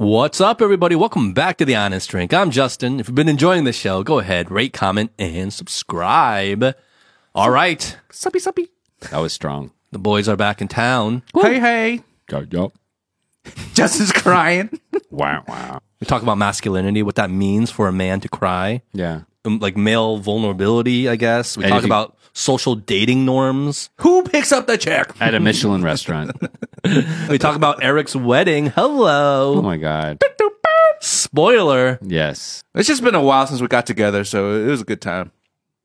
What's up, everybody? Welcome back to The Honest Drink. I'm Justin. If you've been enjoying the show, go ahead, rate, comment, and subscribe. All right. Suppy suppy. That was strong. The boys are back in town. Hey hey. Go, go. Justin's crying. Wow, wow. We talk about masculinity, what that means for a man to cry, Yeah. Um, like male vulnerability, I guess. We And talk if you- about social dating norms. Who picks up the check? At a Michelin restaurant. We talk about Aric's wedding. Hello. Oh my God. Spoiler. Yes. It's just been a while since we got together, so it was a good time.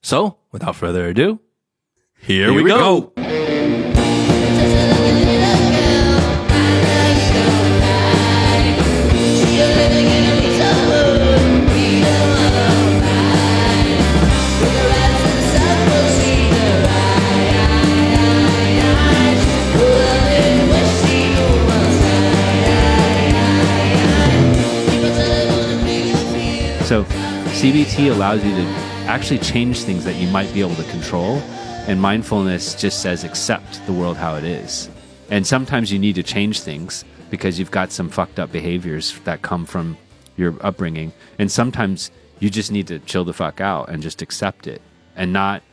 So, without further ado, here, we, we go. So CBT allows you to actually change things that you might be able to control. And mindfulness just says accept the world how it is. And sometimes you need to change things because you've got some fucked up behaviors that come from your upbringing. And sometimes you just need to chill the fuck out and just accept it and not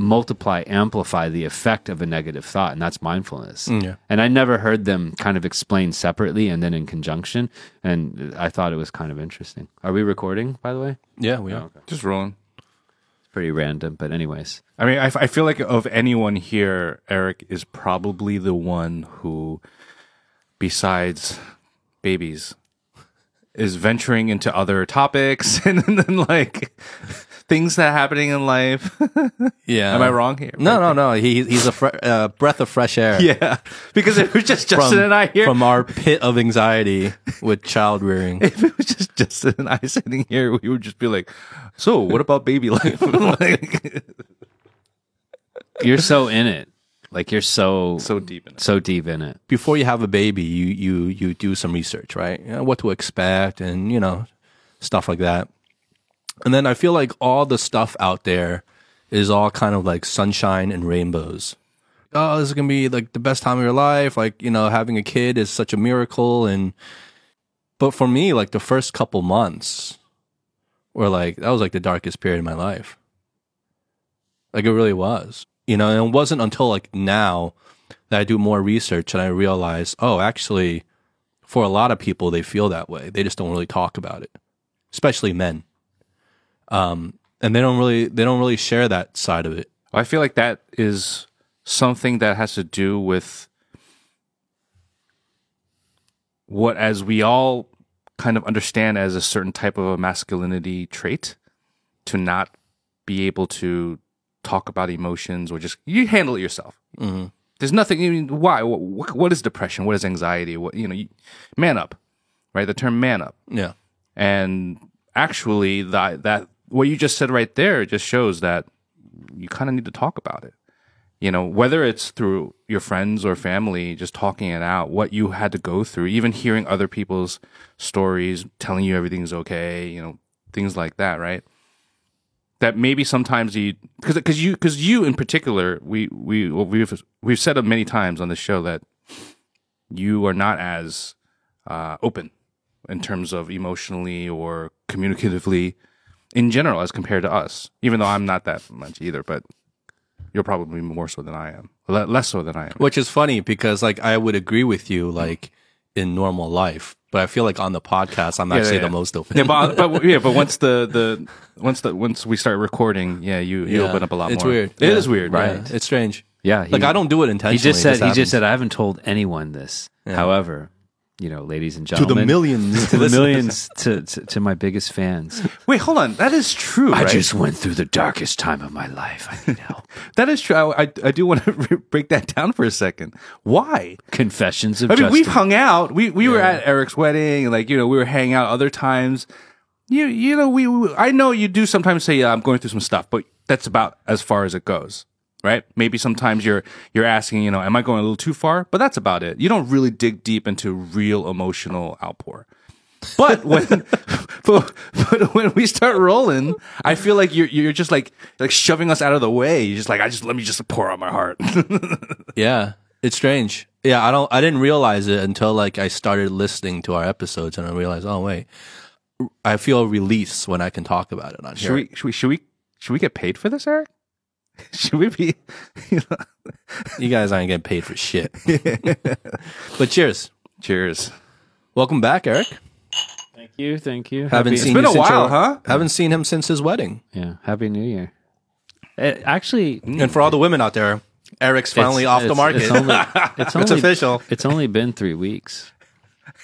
multiply, amplify the effect of a negative thought. And that's mindfulness. Mm, yeah. And I never heard them kind of explained separately and then in conjunction. And I thought it was kind of interesting. Are we recording, by the way? Yeah, we oh, are. Just rolling. It's pretty random, but anyways. I mean, I, f- I feel like of anyone here, Aric is probably the one who, besides babies, is venturing into other topics and then like things that are happening in life. Yeah. Am I wrong here? No, no, no. He, he's a fre- uh, breath of fresh air. Yeah, because if it was just Justin from, and I here, from our pit of anxiety with child rearing. if it was just Justin and I sitting here, we would just be like, "So, what about baby life?" like, You're so in it. Like you're so so, so deep in it. So deep in it. Before you have a baby, you you you do some research, right? You know, what to expect, and you know, stuff like that. And then I feel like all the stuff out there is all kind of like sunshine and rainbows. Oh, this is gonna be like the best time of your life. Like you know, having a kid is such a miracle, and but for me, like the first couple months were like that was like the darkest period of my life. Like it really was. You know, and it wasn't until like now that I do more research and I realize, oh, actually, for a lot of people, they feel that way. They just don't really talk about it, especially men. Um, and they don't really they don't really share that side of it. I feel like that is something that has to do with what, as we all kind of understand as a certain type of a masculinity trait, to not be able to talk about emotions or just you handle it yourself. Mm-hmm. There's nothing. I mean, why? What, what is depression? What is anxiety? What you know? You, man up, right? The term man up. Yeah, And actually, that that what you just said right there just shows that you kind of need to talk about it. You know, whether it's through your friends or family, just talking it out, what you had to go through, even hearing other people's stories, telling you everything's okay, you know, things like that, right? That maybe sometimes you because because you because you in particular, we we well, we've we've said it many times on the show that you are not as uh, open in terms of emotionally or communicatively in general as compared to us. Even though I'm not that much either, but you're probably more so than I am, Le- less so than I am. which is funny because like I would agree with you like in normal life, but I feel like on the podcast I'm actually yeah. the most open. Yeah, but, but yeah, but once the the once the once we start recording, yeah, you you Yeah. open up a lot it's more. weird. It Yeah. is weird, Yeah. right? It's strange. Yeah. he- Like I don't do it intentionally. He just said he just said I haven't told anyone this. However, you know, ladies and gentlemen, to the millions. to the millions, to, to to my biggest fans. Wait, hold on. That is true. I right? just went through the darkest time of my life. I need help. that is true. I, I, I do want to break that down for a second. Why? Confessions of I mean, Justin. we've hung out. We we were at Aric's wedding, like you know, we were hanging out other times. You you know, we, we I know you do sometimes say, "Yeah, I'm going through some stuff," but that's about as far as it goes, right? Maybe sometimes you're you're asking, you know, "Am I going a little too far?" But that's about it. You don't really dig deep into real emotional outpour. But when but, but when we start rolling, I feel like you're you're just like like shoving us out of the way. You're just like I just let me just pour out my heart. Yeah. It's strange. Yeah, I don't. I didn't realize it until like I started listening to our episodes, and I realized, oh wait, I feel a release when I can talk about it on Should here. we, should we should we should we get paid for this, Aric? should we be? You know? You guys aren't getting paid for shit. but cheers. Cheers. Welcome back, Aric. Thank you, thank you. Haven't Happy- seen been you a while, your- huh? Haven't seen him since his wedding. Yeah, happy New Year. It, actually, And for all the women out there, Aric's finally it's- off the market. It's only, it's only official. It's only been three weeks.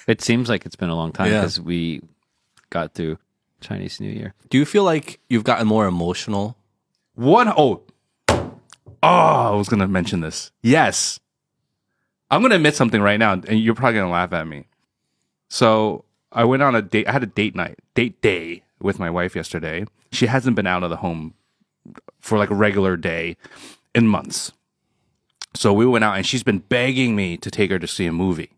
It seems like it's been a long time Yeah. because we got through Chinese New Year. Do you feel like you've gotten more emotional? One oh Oh, I was gonna mention this. Yes. I'm gonna admit something right now, and you're probably gonna laugh at me. So I went on a date I had a date night, date day with my wife yesterday. She hasn't been out of the home for like a regular day in months. So we went out and she's been begging me to take her to see a movie.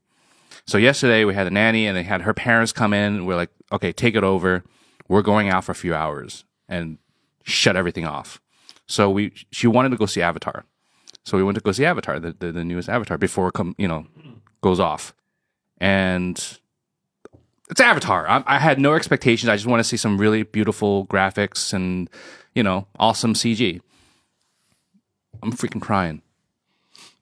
So yesterday we had a nanny and they had her parents come in. We're like, okay, take it over. We're going out for a few hours and shut everything off. So we, she wanted to go see Avatar. So we went to go see Avatar, the, the, the newest Avatar before it come, you know, goes off. And it's Avatar. I, I had no expectations. I just want to see some really beautiful graphics and, you know, awesome CG. I'm freaking crying.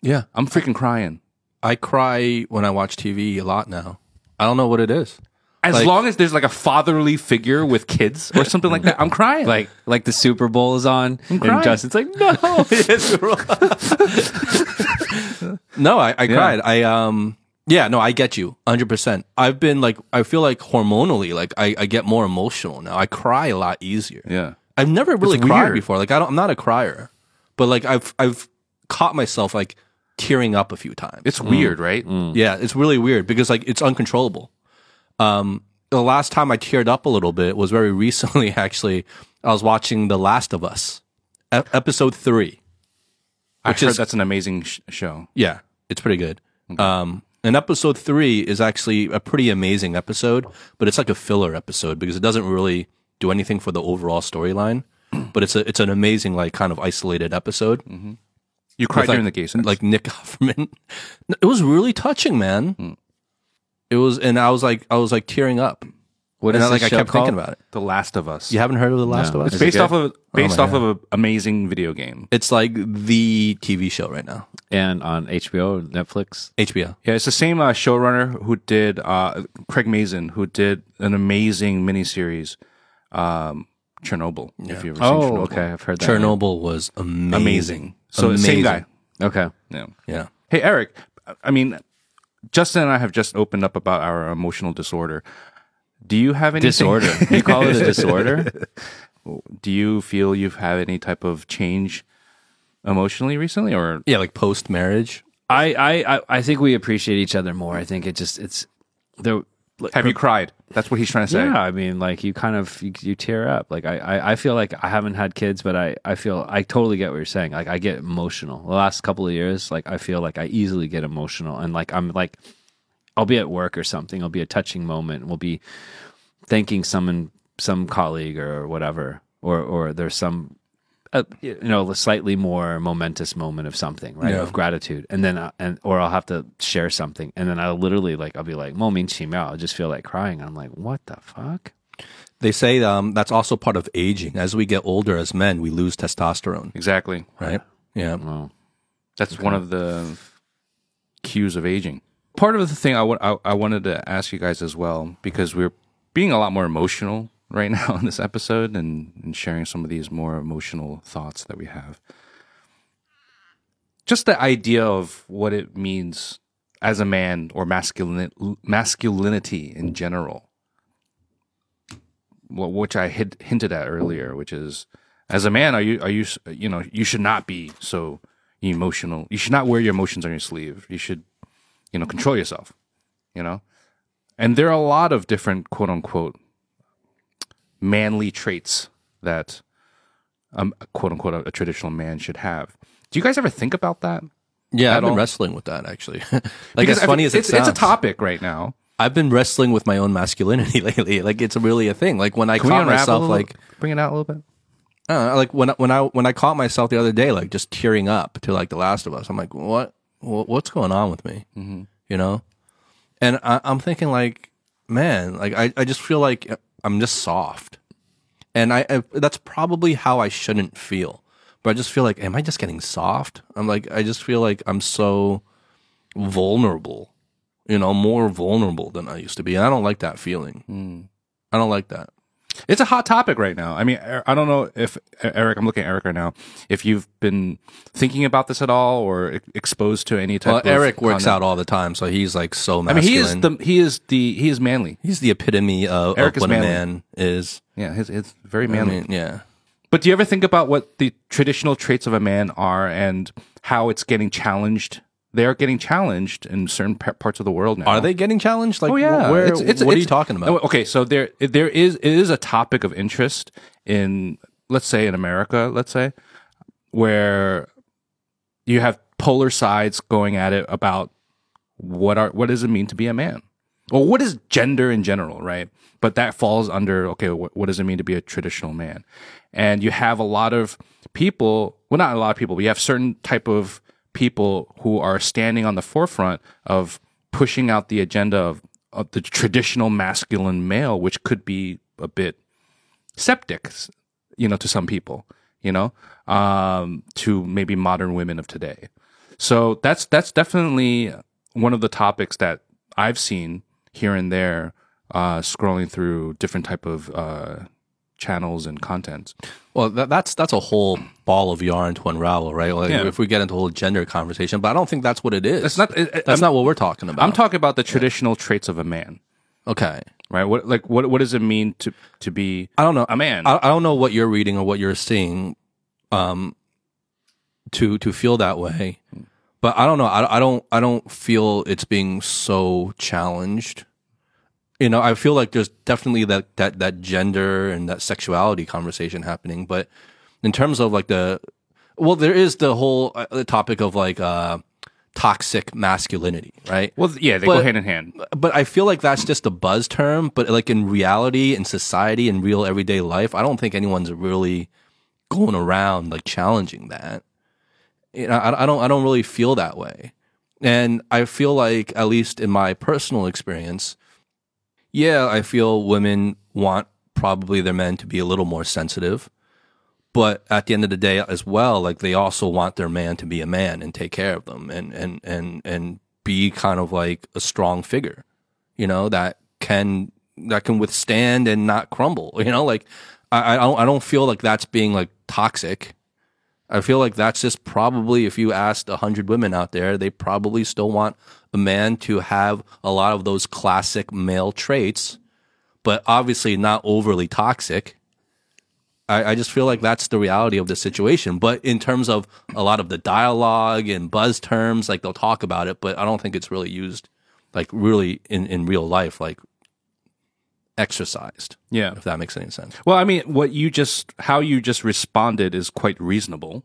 Yeah. I'm freaking crying. I cry when I watch TV a lot now. I don't know what it is. As Like- long as there's like a fatherly figure with kids or something like that, I'm crying. Like like the Super Bowl is on, crying. and Justin's like, no. No, I, I cried. I um yeah, no, I get you. 100%. I've been like I feel like hormonally like I, I get more emotional now. I cry a lot easier. yeah. I've never really It's cried weird. before. Like I don't I'm not a crier. But like I've I've caught myself like tearing up a few times. It's weird, right? Yeah, it's really weird because like it's uncontrollable. Um, the last time I teared up a little bit was very recently. Actually, I was watching The Last of Us, e- episode three. I heard is- that's an amazing sh- show. Yeah, it's pretty good. Um, and episode three is actually a pretty amazing episode, but it's like a filler episode because it doesn't really do anything for the overall storyline. But it's a it's an amazing like kind of isolated episode. You cried with, like, during the gay sex. like Nick Offerman. It was really touching, man. It was, and I was like, I was like tearing up. What and is I, like I kept called? thinking about it. The Last of Us. You haven't heard of The Last No. of Us? It's Is based good? off of based my off of an amazing video game. It's like the TV show right now. And on HBO, Netflix. HBO. Yeah, it's the same uh, showrunner who did uh, Craig Mazin, who did an amazing miniseries, um, Chernobyl. If you ever seen Oh, Chernobyl. okay, I've heard that. Chernobyl was amazing. amazing. So same guy. Okay. Yeah. Yeah. Hey Aric, I mean, Justin and I have just opened up about our emotional disorder. Do you have any Disorder. you call it a disorder? Do you feel you've had any type of change emotionally recently, or Yeah, like post marriage. I, I, I- I think we appreciate each other more. I think it just it's there. have you cried? That's what he's trying to say. Yeah, I mean, like you kind of you, you tear up. Like I, I, I feel like I haven't had kids, but I, I feel I totally get what you're saying. Like I get emotional. The last couple of years, like I feel like I easily get emotional, and like I'm like, I'll be at work or something. It'll be a touching moment. We'll be thanking someone, some colleague or whatever, or or there's some. Uh, you know, a slightly more momentous moment of something, right? Yeah. Of gratitude, and then, uh, and or I'll have to share something, and then I'll literally like I'll be like, "Mo min qi miao," I'll just feel like crying. I'm like, "What the fuck?" They say um, that's also part of aging. As we get older as men, we lose testosterone, Exactly. right? Yeah. Well, That's one of the cues of aging. Part of the thing I I- I wanted to ask you guys as well, because we're being a lot more emotional right now in this episode and, and sharing some of these more emotional thoughts that we have. Just the idea of what it means as a man or masculine, masculinity in general, which I hinted at earlier, which is as a man, are you are you you know you should not be so emotional. You should not wear your emotions on your sleeve. You should you know control yourself. You know, and there are a lot of different quote unquote manly traits that um, quote unquote a, a traditional man should have. Do you guys ever think about that? Yeah, I've been all? wrestling with that actually. like Because as funny as it it's, sounds, it's a topic right now. I've been wrestling with my own masculinity lately. Like it's really a thing. Like when I Can caught myself, like bring it out a little bit. Know, like when when I when I caught myself the other day, like just tearing up to like The Last of Us. I'm like, what? "Wha- what's going on with me? You know? And I, I'm thinking like, man, like I, I just feel like I'm just soft. And I, I, that's probably how I shouldn't feel. But I just feel like, am I just getting soft? I'm like, I just feel like I'm so vulnerable, you know, more vulnerable than I used to be. And I don't like that feeling. Hmm. I don't like that. It's a hot topic right now. I mean, I don't know if Aric. I'm looking at Aric right now. If you've been thinking about this at all, or exposed to any type. Well, of Aric works content. out all the time, so he's like so masculine. I mean, he is the he is the he is manly. he's the epitome of, Aric of what manly. a man is. Yeah, his it's very I manly. mean, yeah. But do you ever think about what the traditional traits of a man are and how it's getting challenged? They are getting challenged in certain pa- parts of the world now. Are they getting challenged? Like, Oh yeah, wh- where? It's- it's- what are you talking about? Oh, okay, so there there is it is a topic of interest in let's say in America, let's say, where you have polar sides going at it about what are what does it mean to be a man? Well, what is gender in general, right? But that falls under okay, what, what does it mean to be a traditional man? And you have a lot of people, well, not a lot of people, but you have certain type of people who are standing on the forefront of pushing out the agenda of, of the traditional masculine male, which could be a bit septic, you know, to some people, you know, um, to maybe modern women of today. So that's that's definitely one of the topics that I've seen here and there, uh, scrolling through different type of uh, channels and content. Well, that, that's that's a whole ball of yarn to unravel, right? Like, Yeah. if we get into a whole gender conversation, but I don't think that's what it is. It's not. It, That's I'm, not what we're talking about. I'm talking about the traditional traits of a man, okay. right? What like what what does it mean to to be I don't know. a man? I, I don't know what you're reading or what you're seeing, um, to to feel that way. But I don't know. I, I don't. I don't feel it's being so challenged. You know, I feel like there's definitely that that that gender and that sexuality conversation happening. But in terms of like the, well, there is the whole uh, the topic of like uh, toxic masculinity, right? well, yeah, they but- go hand in hand. but I feel like that's just a buzz term. But like in reality, in society, in real everyday life, I don't think anyone's really going around like challenging that. You know, I, I don't, I don't really feel that way. And I feel like, at least in my personal experience, yeah, I feel women want probably their men to be a little more sensitive. But at the end of the day, as well, like they also want their man to be a man and take care of them and, and, and, and be kind of like a strong figure, you know, that can, that can withstand and not crumble, you know, like I, I don't, I don't feel like that's being like toxic. I feel like that's just probably if you asked a hundred women out there, they probably still want a man to have a lot of those classic male traits, but obviously not overly toxic. I, I just feel like that's the reality of the situation. But in terms of a lot of the dialogue and buzz terms, like they'll talk about it, but I don't think it's really used like really in, in real life, like exercised. Yeah. If that makes any sense. Well, I mean, what you just how you just responded is quite reasonable,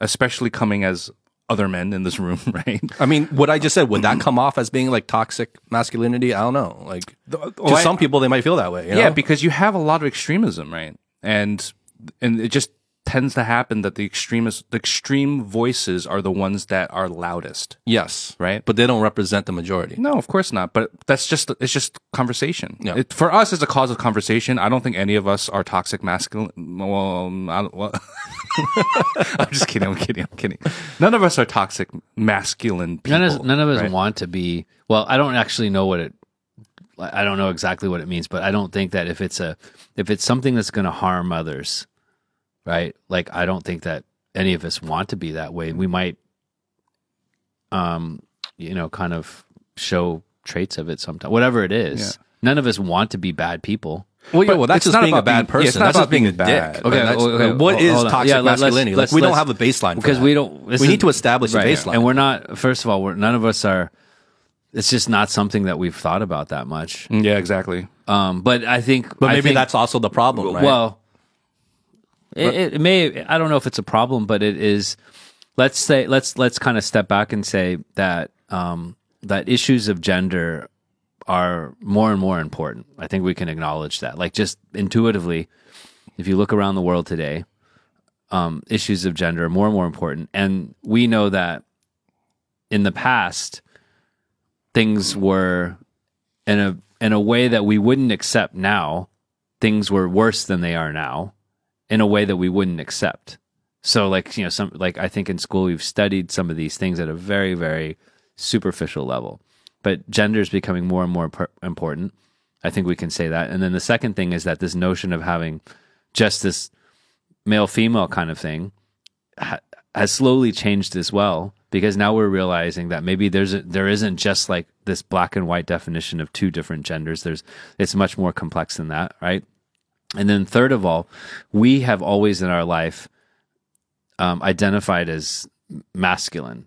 especially coming as other men in this room, right? I mean, what I just said, would that come off as being like toxic masculinity? I don't know. Like, oh, to I- some people, they might feel that way. you Yeah, know? because you have a lot of extremism, right? And and it just tends to happen that the extremist the extreme voices are the ones that are loudest. yes, Right. But they don't represent the majority. No, of course not. But that's just it's just conversation. Yeah. It, for us, it's a cause of conversation. I don't think any of us are toxic masculine. Well, I don't, well, I'm just kidding. I'm kidding. I'm kidding. None of us are toxic masculine people. None of us, none of us right? want to be. Well, I don't actually know what it. I don't know exactly what it means, but I don't think that if it's a if it's something that's going to harm others, right? Like I don't think that any of us want to be that way. We might, um, you know, kind of show traits of it sometimes. Whatever it is, none of us want to be bad people. Well, yeah, well, that's it's just not being a bad being- yeah, it's person. not that's about just being a bad. dick. Okay, That's- okay, what hold- is toxic Yeah, let- let's- masculinity? let's- like, we don't have a baseline for because that. we don't. We need to establish a right, baseline. and we're not. First of all, we're, none of us are. It's just not something that we've thought about that much. Yeah, exactly. Um, but I think, but I maybe think- that's also the problem, right? Well, it, it may. I don't know if it's a problem, but it is. Let's say let's let's kind of step back and say that um, that issues of gender are more and more important. I think we can acknowledge that. Like just intuitively, if you look around the world today, um, issues of gender are more and more important, and we know that in the past things were in a in a way that we wouldn't accept now things were worse than they are now in a way that we wouldn't accept. So like you know some like i think in school we've studied some of these things at a very very superficial level. But gender is becoming more and more important. I think we can say that. And then the second thing is that this notion of having just this male female kind of thing ha- has slowly changed as well because now we're realizing that maybe there's a, there isn't just like this black and white definition of two different genders. There's it's much more complex than that right and then third of all we have always in our life um, identified as masculine.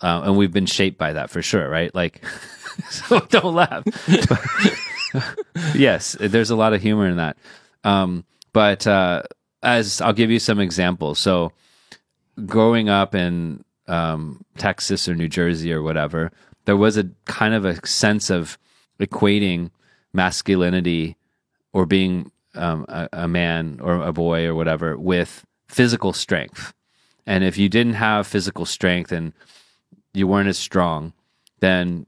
Uh, and we've been shaped by that for sure right? Like so don't laugh. Yes there's a lot of humor in that. Um, but uh, as i'll give you some examples. So growing up in um, Texas or New Jersey or whatever, there was a kind of a sense of equating masculinity or being um, a, a man or a boy or whatever with physical strength. And if you didn't have physical strength and you weren't as strong, then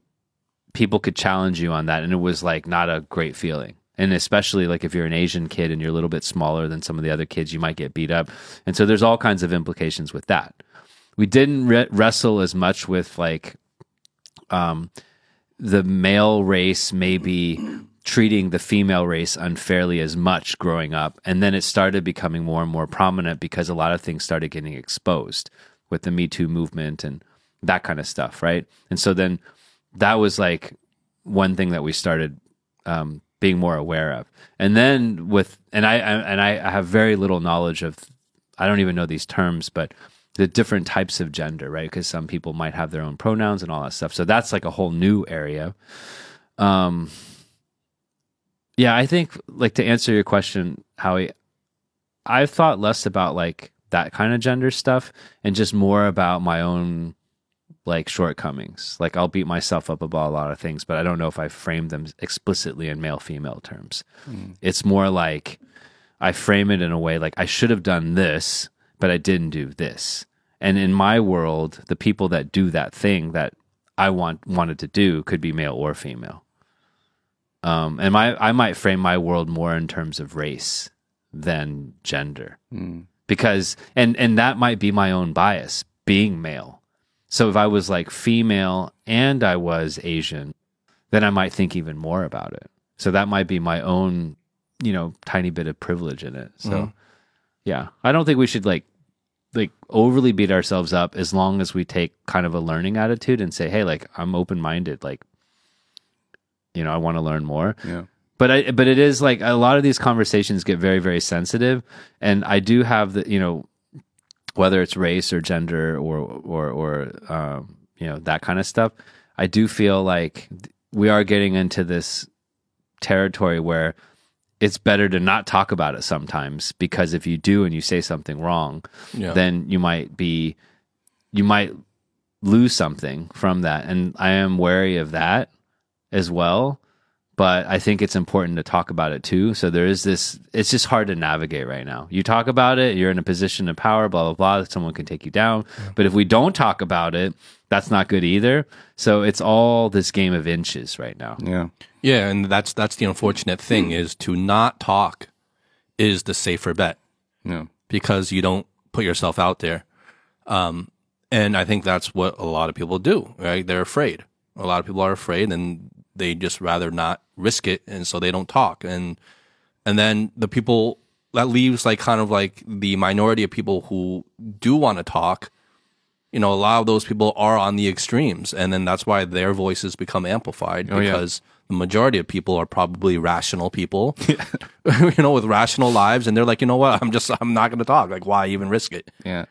people could challenge you on that. And it was like not a great feeling. And especially like if you're an Asian kid and you're a little bit smaller than some of the other kids, you might get beat up. And so there's all kinds of implications with that. We didn't re- wrestle as much with like um, the male race maybe treating the female race unfairly as much growing up. And then it started becoming more and more prominent because a lot of things started getting exposed with the Me Too movement and that kind of stuff, right? And so then that was like one thing that we started um, being more aware of. And then with and I, I and I have very little knowledge of I don't even know these terms, but the different types of gender, right? Because some people might have their own pronouns and all that stuff. So that's like a whole new area. Um yeah, I think like to answer your question, Howie, I've thought less about like that kind of gender stuff and just more about my own like shortcomings. Like I'll beat myself up about a lot of things, but I don't know if I frame them explicitly in male female terms. Hmm. It's more like I frame it in a way like I should have done this, but I didn't do this. And in my world, the people that do that thing that I want wanted to do could be male or female. Um, and my I might frame my world more in terms of race than gender, because and and that might be my own bias being male. So if I was like female and I was Asian, then I might think even more about it. So that might be my own, you know, tiny bit of privilege in it. So yeah, I don't think we should like like overly beat ourselves up as long as we take kind of a learning attitude and say, "Hey, like I'm open-minded, like you know, I want to learn more." Yeah. But I but it is like a lot of these conversations get very very sensitive and I do have the, you know, whether it's race or gender or or or um, you know that kind of stuff, I do feel like we are getting into this territory where it's better to not talk about it sometimes because if you do and you say something wrong, Yeah. then you might be you might lose something from that, and I am wary of that as well. But I think it's important to talk about it too. So there is this, it's just hard to navigate right now. You talk about it, you're in a position of power, blah, blah, blah. Someone can take you down. But if we don't talk about it, that's not good either. So it's all this game of inches right now. Yeah. Yeah, and that's that's the unfortunate thing is to not talk is the safer bet Yeah. because you don't put yourself out there. Um, and I think that's what a lot of people do, right? They're afraid. A lot of people are afraid and they just rather not risk it and so they don't talk. And and then the people that leaves like kind of like the minority of people who do want to talk, you know, a lot of those people are on the extremes and then that's why their voices become amplified Oh, yeah. because the majority of people are probably rational people, you know, with rational lives, and they're like, you know what, I'm just, I'm not going to talk. Like, why even risk it? Yeah.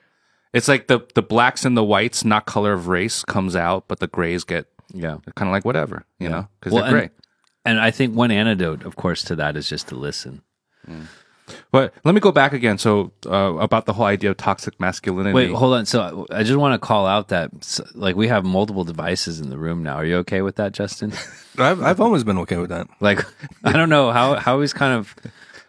It's like the the blacks and the whites, not color of race, comes out, but the grays get Yeah. kind of like whatever, you know, because Well, they're gray. and, and I think one antidote, of course, to that is just to listen. But let me go back again. So uh, about the whole idea of toxic masculinity. Wait, hold on. So I just want to call out that like we have multiple devices in the room now. Are you okay with that, Justin? I've, I've always been okay with that. like I don't know how how he's kind of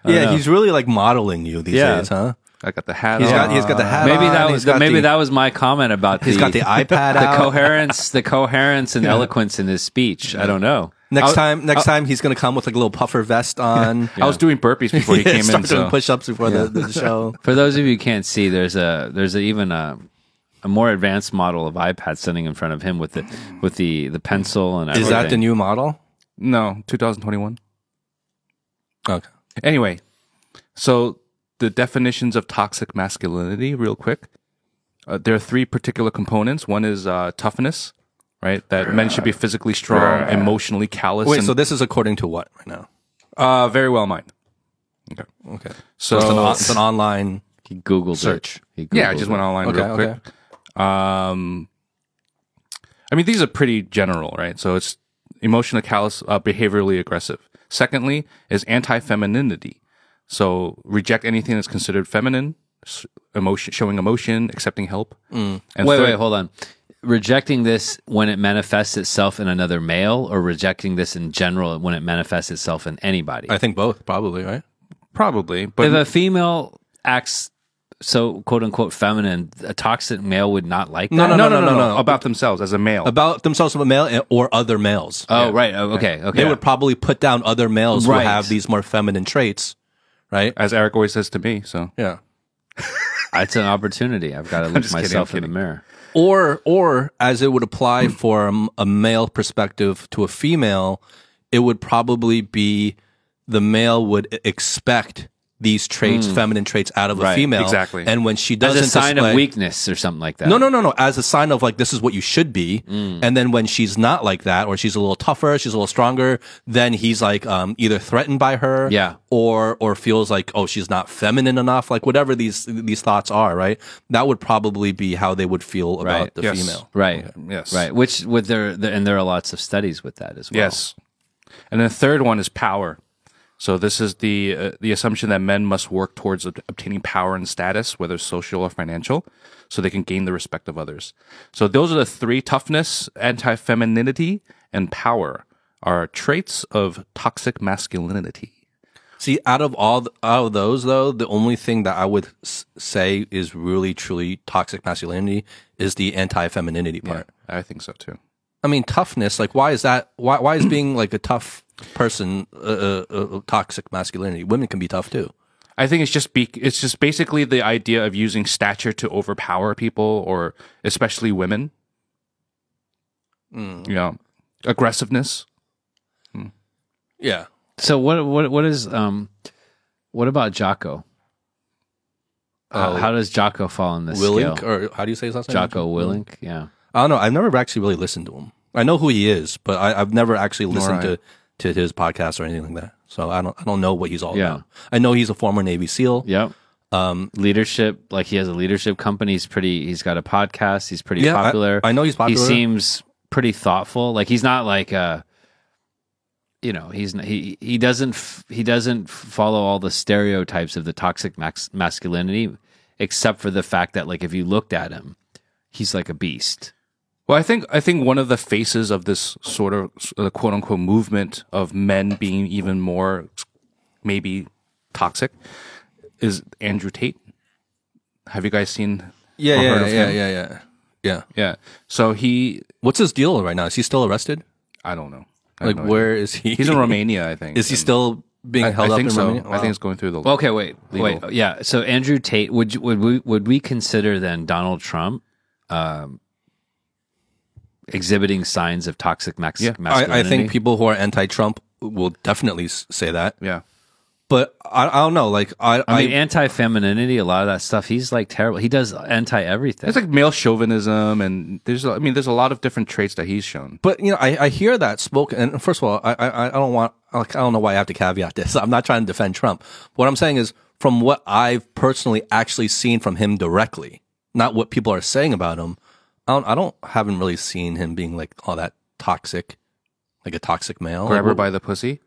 I Yeah, know. he's really like modeling you these Yeah. days, huh? I got the hat. He's on. got he's got the hat. Maybe on, that was got maybe the, that was my comment about He's the, got the iPad the out. coherence, the coherence and eloquence in his speech. I don't know. Next I'll- time, next time he's gonna come with like a little puffer vest on. I was doing burpees before he came Start in. doing So. push-ups before the, the show. For those of you who can't see, there's a there's a, even a a more advanced model of iPad sitting in front of him with the with the the pencil and Is that the new model? No, 2021. Okay. Anyway, so the definitions of toxic masculinity, real quick. Uh, there are three particular components. One is uh, toughness, right? That men should be physically strong, emotionally callous, Wait, and so this is according to what right now? uh, Verywell Mind. Okay. Okay. So, It's an, on- it's an online. He googled Search. It. He yeah, I just went online Okay, real quick. okay. Um, I mean, these are pretty general, right? So it's emotionally callous, uh, behaviorally aggressive. Secondly, is anti-femininity. So reject anything that's considered feminine, emotion, showing emotion, accepting help. Mm. And wait, third, wait, hold on. Rejecting this when it manifests itself in another male, or rejecting this in general when it manifests itself in anybody. I think both, probably, right? Probably, but if a female acts so quote unquote feminine, a toxic male would not like that. No, no, no, no, no, no, no, no. about themselves as a male, about themselves as a male or other males. Oh, yeah. right. Oh, okay, okay. They yeah. would probably put down other males right. who have these more feminine traits right? as Aric always says to me. So Yeah. It's an opportunity. I've got to look just kidding, myself in the mirror. Or, or as it would apply for a, a male perspective to a female, it would probably be the male would expect these traits, feminine traits, out of a female. exactly. And when she doesn't as a sign display, of weakness or something like that. No, no, no, no. As a sign of like this is what you should be. And then when she's not like that, or she's a little tougher, she's a little stronger, then he's like um, either threatened by her, Yeah. or or feels like oh she's not feminine enough, like whatever these these thoughts are, right? That would probably be how they would feel about Right. the Yes. female. Right. yes, Right. Which with there, there and there are lots of studies with that as well. Yes. And the third one is power. So this is the uh, the assumption that men must work towards ob- obtaining power and status, whether social or financial, so they can gain the respect of others. So those are the three: toughness, anti-femininity, and power are traits of toxic masculinity. See, out of all out of those though, the only thing that I would s- say is really truly toxic masculinity is the anti femininity part. I think so too. I mean, toughness. Like, why is that? Why why is being like a tough person uh, uh, uh, toxic masculinity? Women can be tough too. I think it's just be, it's just basically the idea of using stature to overpower people, or especially women. You know, aggressiveness. Yeah. So what what what is um what about Jocko? How, Oh. how does Jocko fall in this Willink, scale? or how do you say his last name? Jocko Willink, yeah. I don't know. I've never actually really listened to him. I know who he is, but I, I've never actually listened I. to to his podcast or anything like that. So I don't I don't know what he's all Yeah. about. I know he's a former Navy SEAL. Yep. Um, leadership, like he has a leadership company. He's pretty. He's got a podcast. He's pretty Yeah, popular. I know he's popular. He seems pretty thoughtful. Like he's not like uh you know, he's he he doesn't f- he doesn't follow all the stereotypes of the toxic max- masculinity, except for the fact that like if you looked at him, he's like a beast. Well, I think I think one of the faces of this sort of uh, quote unquote movement of men being even more maybe toxic is Andrew Tate. Have you guys seen? Yeah, or yeah, heard of yeah, him? yeah, yeah, yeah. Yeah. So he, What's his deal right now? Is he still arrested? I don't know. I Like, no where is he? He's in Romania, I think. Is he still being I, held I up think in so. Romania? I think it's going through the. Okay, wait, Legal. wait, yeah. So Andrew Tate, would you- would we would we consider then Donald Trump um, exhibiting signs of toxic max- Yeah. masculinity? I, I think people who are anti-Trump will definitely say that, yeah. but I, I don't know. Like I, I mean, anti femininity, a lot of that stuff. He's like terrible. He does anti everything. It's like male chauvinism, and there's, I mean, there's a lot of different traits that he's shown. But you know, I, I hear that spoken. And first of all, I, I I don't want like I don't know why I have to caveat this. I'm not trying to defend Trump. What I'm saying is from what I've personally actually seen from him directly, not what people are saying about him. I don't I don't haven't really seen him being like all that toxic, like a toxic male. Grab her by the pussy.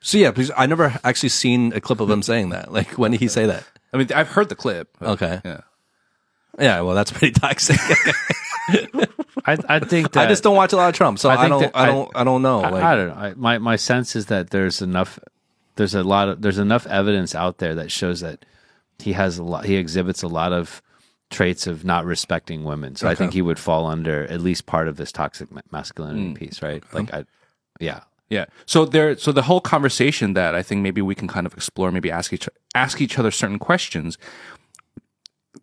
so yeah, because I never actually seen a clip of him saying that. Like when did he say that? I mean, I've heard the clip. but- Okay. Yeah. Yeah, well, that's pretty toxic. I, I think that I just don't watch a lot of Trump, so I I, think don't. that I I- don't. I, don't know. I, Like, I don't know. I, my my sense is that there's enough. There's a lot of there's enough evidence out there that shows that he has a lot. He exhibits a lot of traits of not respecting women. So I think he would fall under at least part of this toxic masculinity Mm. piece, right? Like, I, yeah, Yeah. So there, so the whole conversation that I think maybe we can kind of explore, maybe ask each ask each other certain questions.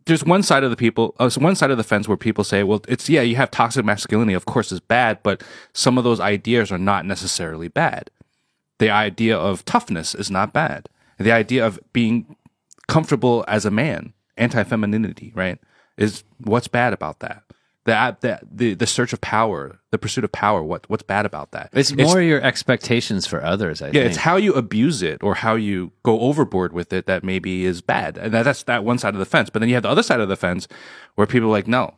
There's one side of the people, uh, one side of the fence where people say, well, it's yeah, you have toxic masculinity, of course, is bad, but some of those ideas are not necessarily bad. The idea of toughness is not bad. The idea of being comfortable as a man, anti femininity, right, is what's bad about that. The, the the the search of power, the pursuit of power. What what's bad about that? it's more your expectations for others. I Yeah, think. it's how you abuse it or how you go overboard with it that maybe is bad. And that, that's that one side of the fence. But then you have the other side of the fence where people are like, no,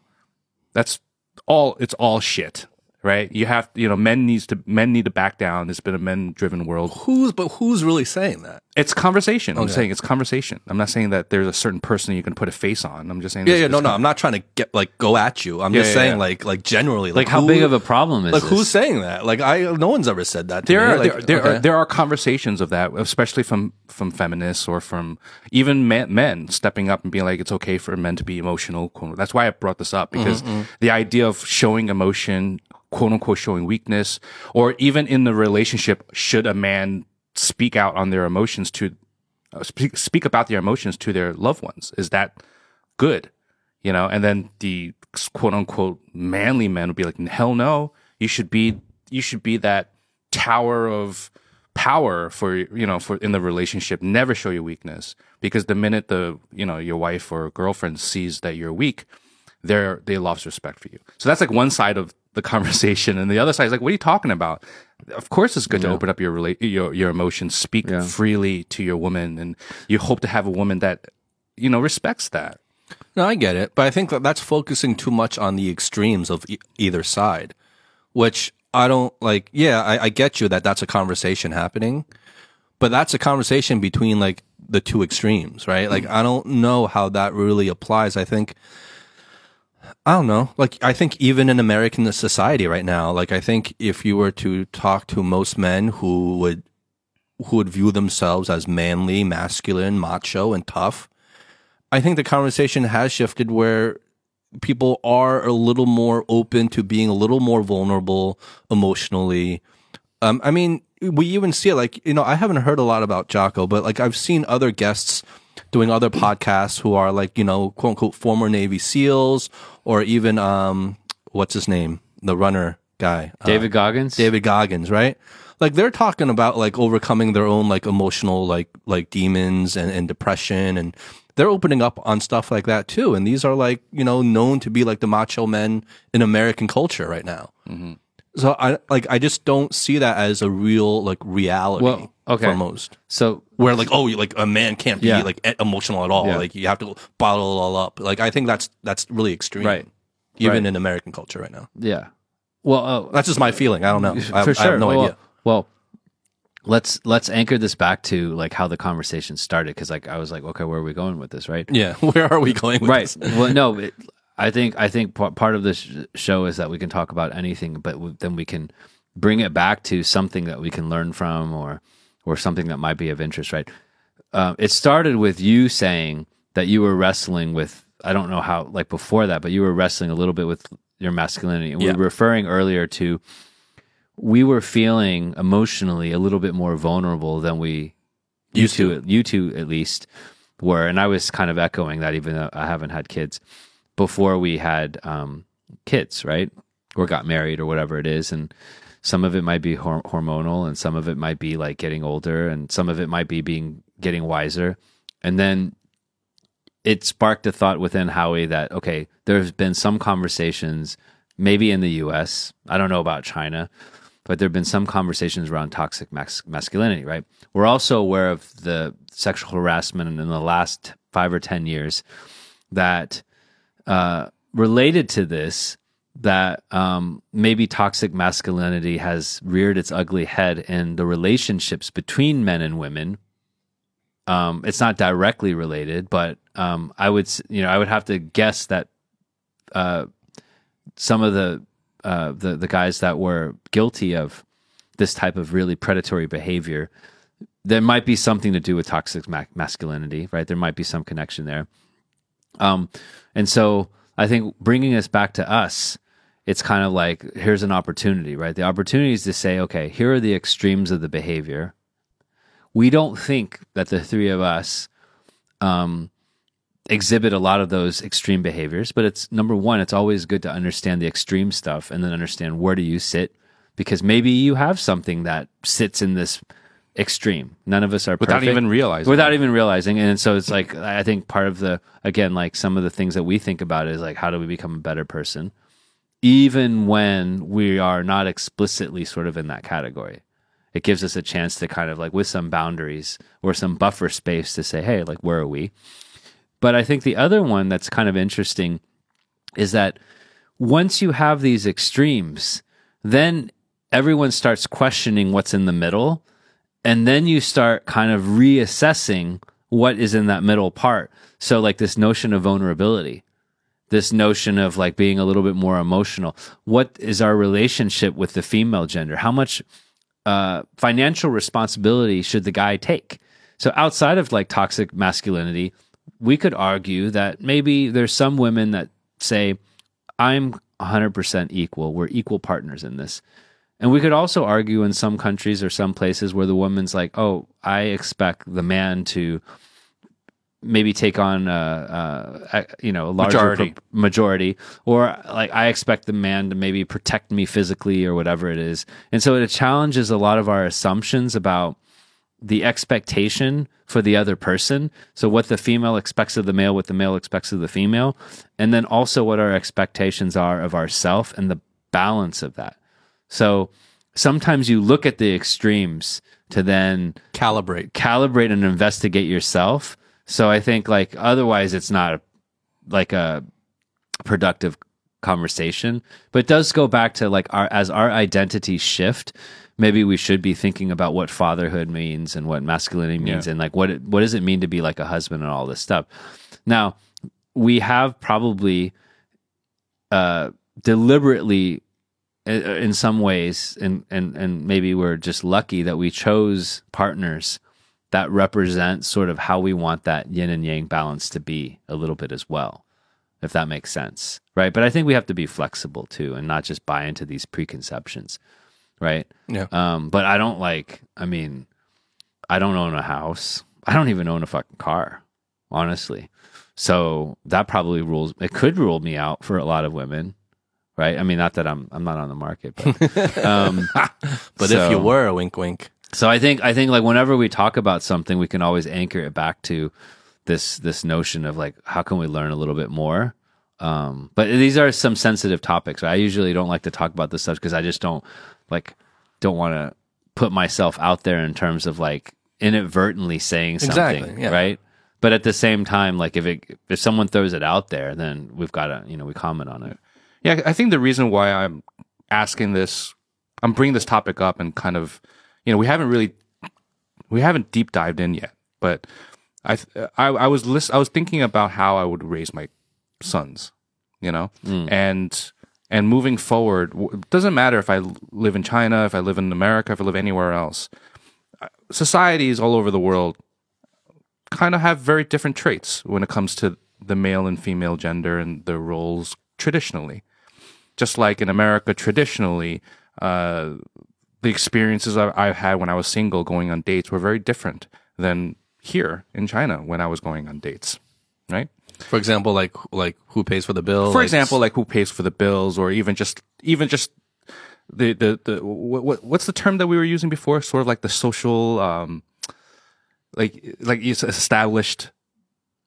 that's all, it's all shit, right? You have, you know, men needs to, men need to back down. It's been a men driven world. Who's but who's really saying that? It's conversation. I'm Okay. saying it's conversation. I'm not saying that there's a certain person you can put a face on. I'm just saying, Yeah, this- yeah, no, no. I'm not trying to get like go at you. I'm Yeah, just yeah, saying yeah. like like generally like how who- big of a problem is like this? who's saying that? Like I no one's ever said that. To there me. are Like, there, there okay. are there are conversations of that, especially from from feminists or from even men, men stepping up and being like, it's okay for men to be emotional. That's why I brought this up because mm-hmm. the idea of showing emotion, quote unquote, showing weakness, or even in the relationship, should a man speak out on their emotions to uh, speak speak about their emotions to their loved ones? Is that good? You know, and then the quote unquote manly men would be like, hell no, you should be, you should be that tower of power for, you know, for in the relationship. Never show your weakness because the minute the, you know, your wife or girlfriend sees that you're weak, they're, they lost respect for you. So that's like one side of the conversation. And the other side is like, what are you talking about? Of course, it's good to open up your rela- your your emotions, speak freely to your woman, and you hope to have a woman that you know respects that. No, I get it, but I think that that's focusing too much on the extremes of e- either side, which I don't like. Yeah, I, I get you that that's a conversation happening, but that's a conversation between like the two extremes, right? Like mm. I don't know how that really applies. I think I don't know. Like I think even in American society right now, like I think if you were to talk to most men who would who would view themselves as manly, masculine, macho, and tough, I think the conversation has shifted where people are a little more open to being a little more vulnerable emotionally. Um, I mean, we even see it like, you know, I haven't heard a lot about Jocko, but like I've seen other guests doing other podcasts who are like, you know, quote unquote former Navy SEALs or even, um, what's his name? The runner guy. Uh, David Goggins? David Goggins, right? Like they're talking about like overcoming their own like emotional like like demons and, and depression and they're opening up on stuff like that too. And these are like, you know, known to be like the macho men in American culture right now. So I like I just don't see that as a real like reality Well, okay. for most. So Where like oh you like a man can't be Yeah. like e- emotional at all. Yeah. Like you have to bottle it all up. Like I think that's that's really extreme. Right. Even Right. in American culture right now. yeah. Well, oh, That's just my feeling. I don't know. I, for sure. I have no well, idea. Well, let's let's anchor this back to like how the conversation started because like I was like, okay, where are we going with this, right? Yeah, where are we going with this? right. this? well, no, it, I think I think part part of this sh- show is that we can talk about anything, but w- then we can bring it back to something that we can learn from, or or something that might be of interest. Right. Uh, it started with you saying that you were wrestling with. I don't know how, like before that, but you were wrestling a little bit with your masculinity. And Yeah. We were referring earlier to we were feeling emotionally a little bit more vulnerable than we you Used two, you two at least were, and I was kind of echoing that, even though I haven't had kids before we had um, kids, right, or got married or whatever it is, and some of it might be hor- hormonal, and some of it might be like getting older, and some of it might be being getting wiser, and then it sparked a thought within Howie that okay, there's been some conversations, maybe in the U.S. I don't know about China, but there have been some conversations around toxic mas- masculinity. Right? We're also aware of the sexual harassment in the last five or ten years that uh, related to this. That um, maybe toxic masculinity has reared its ugly head in the relationships between men and women, um, it's not directly related, but um, I would, you know, I would have to guess that uh, some of the, uh, the the guys that were guilty of this type of really predatory behavior there might be something to do with toxic ma- masculinity, right? There might be some connection there. Um, and so I think bringing us back to us, it's kind of like here's an opportunity, right? The opportunity is to say, okay, here are the extremes of the behavior. We don't think that the three of us um, exhibit a lot of those extreme behaviors, but it's number one, it's always good to understand the extreme stuff and then understand where do you sit because maybe you have something that sits in this extreme. None of us are Without perfect. even realizing Without it. even realizing, and so it's like I think part of the again like some of the things that we think about is like how do we become a better person, even when we are not explicitly sort of in that category. It gives us a chance to kind of like with some boundaries or some buffer space to say, hey, like where are we? But I think the other one that's kind of interesting is that once you have these extremes, then everyone starts questioning what's in the middle. And then you start kind of reassessing what is in that middle part. So, like this notion of vulnerability, this notion of like being a little bit more emotional. What is our relationship with the female gender? How much uh, financial responsibility should the guy take? So, outside of like toxic masculinity, we could argue that maybe there's some women that say, I'm 100% equal. We're equal partners in this. And we could also argue in some countries or some places where the woman's like, oh, I expect the man to maybe take on uh, uh, you know a larger Majority. pro- majority or like i expect the man to maybe protect me physically or whatever it is and so it challenges a lot of our assumptions about the expectation for the other person so what the female expects of the male what the male expects of the female and then also what our expectations are of ourself and the balance of that so sometimes you look at the extremes to then Calibrate. calibrate and investigate yourself. So I think like otherwise it's not like a productive conversation, but it does go back to like our as our identities shift. Maybe we should be thinking about what fatherhood means and what masculinity means, Yeah. and like what it, what does it mean to be like a husband and all this stuff. Now, we have probably uh, deliberately in some ways and, and and maybe we're just lucky that we chose partners that represent sort of how we want that yin and yang balance to be a little bit as well if that makes sense right? But i think we have to be flexible too and not just buy into these preconceptions right? Yeah. um but i don't like i mean i don't own a house. I don't even own a fucking car honestly. So that probably rules it could rule me out for a lot of women right? I mean not that i'm i'm not on the market but um But so- if you were, wink, wink. So I think I think like whenever we talk about something, we can always anchor it back to this this notion of like how can we learn a little bit more. Um, but these are some sensitive topics. Right? I usually don't like to talk about this stuff because I just don't like don't want to put myself out there in terms of like inadvertently saying something, Exactly, yeah. right? But at the same time, like if it if someone throws it out there, then we've got to you know we comment on it. Yeah, I think the reason why I'm asking this, I'm bringing this topic up and kind of, you know, we haven't really, we haven't deep dived in yet, but I, I, I was list, I was thinking about how I would raise my sons, you know, and and moving forward, it doesn't matter if I live in China, if I live in America, if I live anywhere else. Uh, Societies all over the world kind of have very different traits when it comes to the male and female gender and their roles traditionally just like in America traditionally, uh, the experiences I, I had when I was single going on dates were very different than here in China when I was going on dates, right? For example, like like who pays for the bill? For like, example, like who pays for the bills, or even just even just the the the what, what what's the term that we were using before? Sort of like the social, um, like like it's established,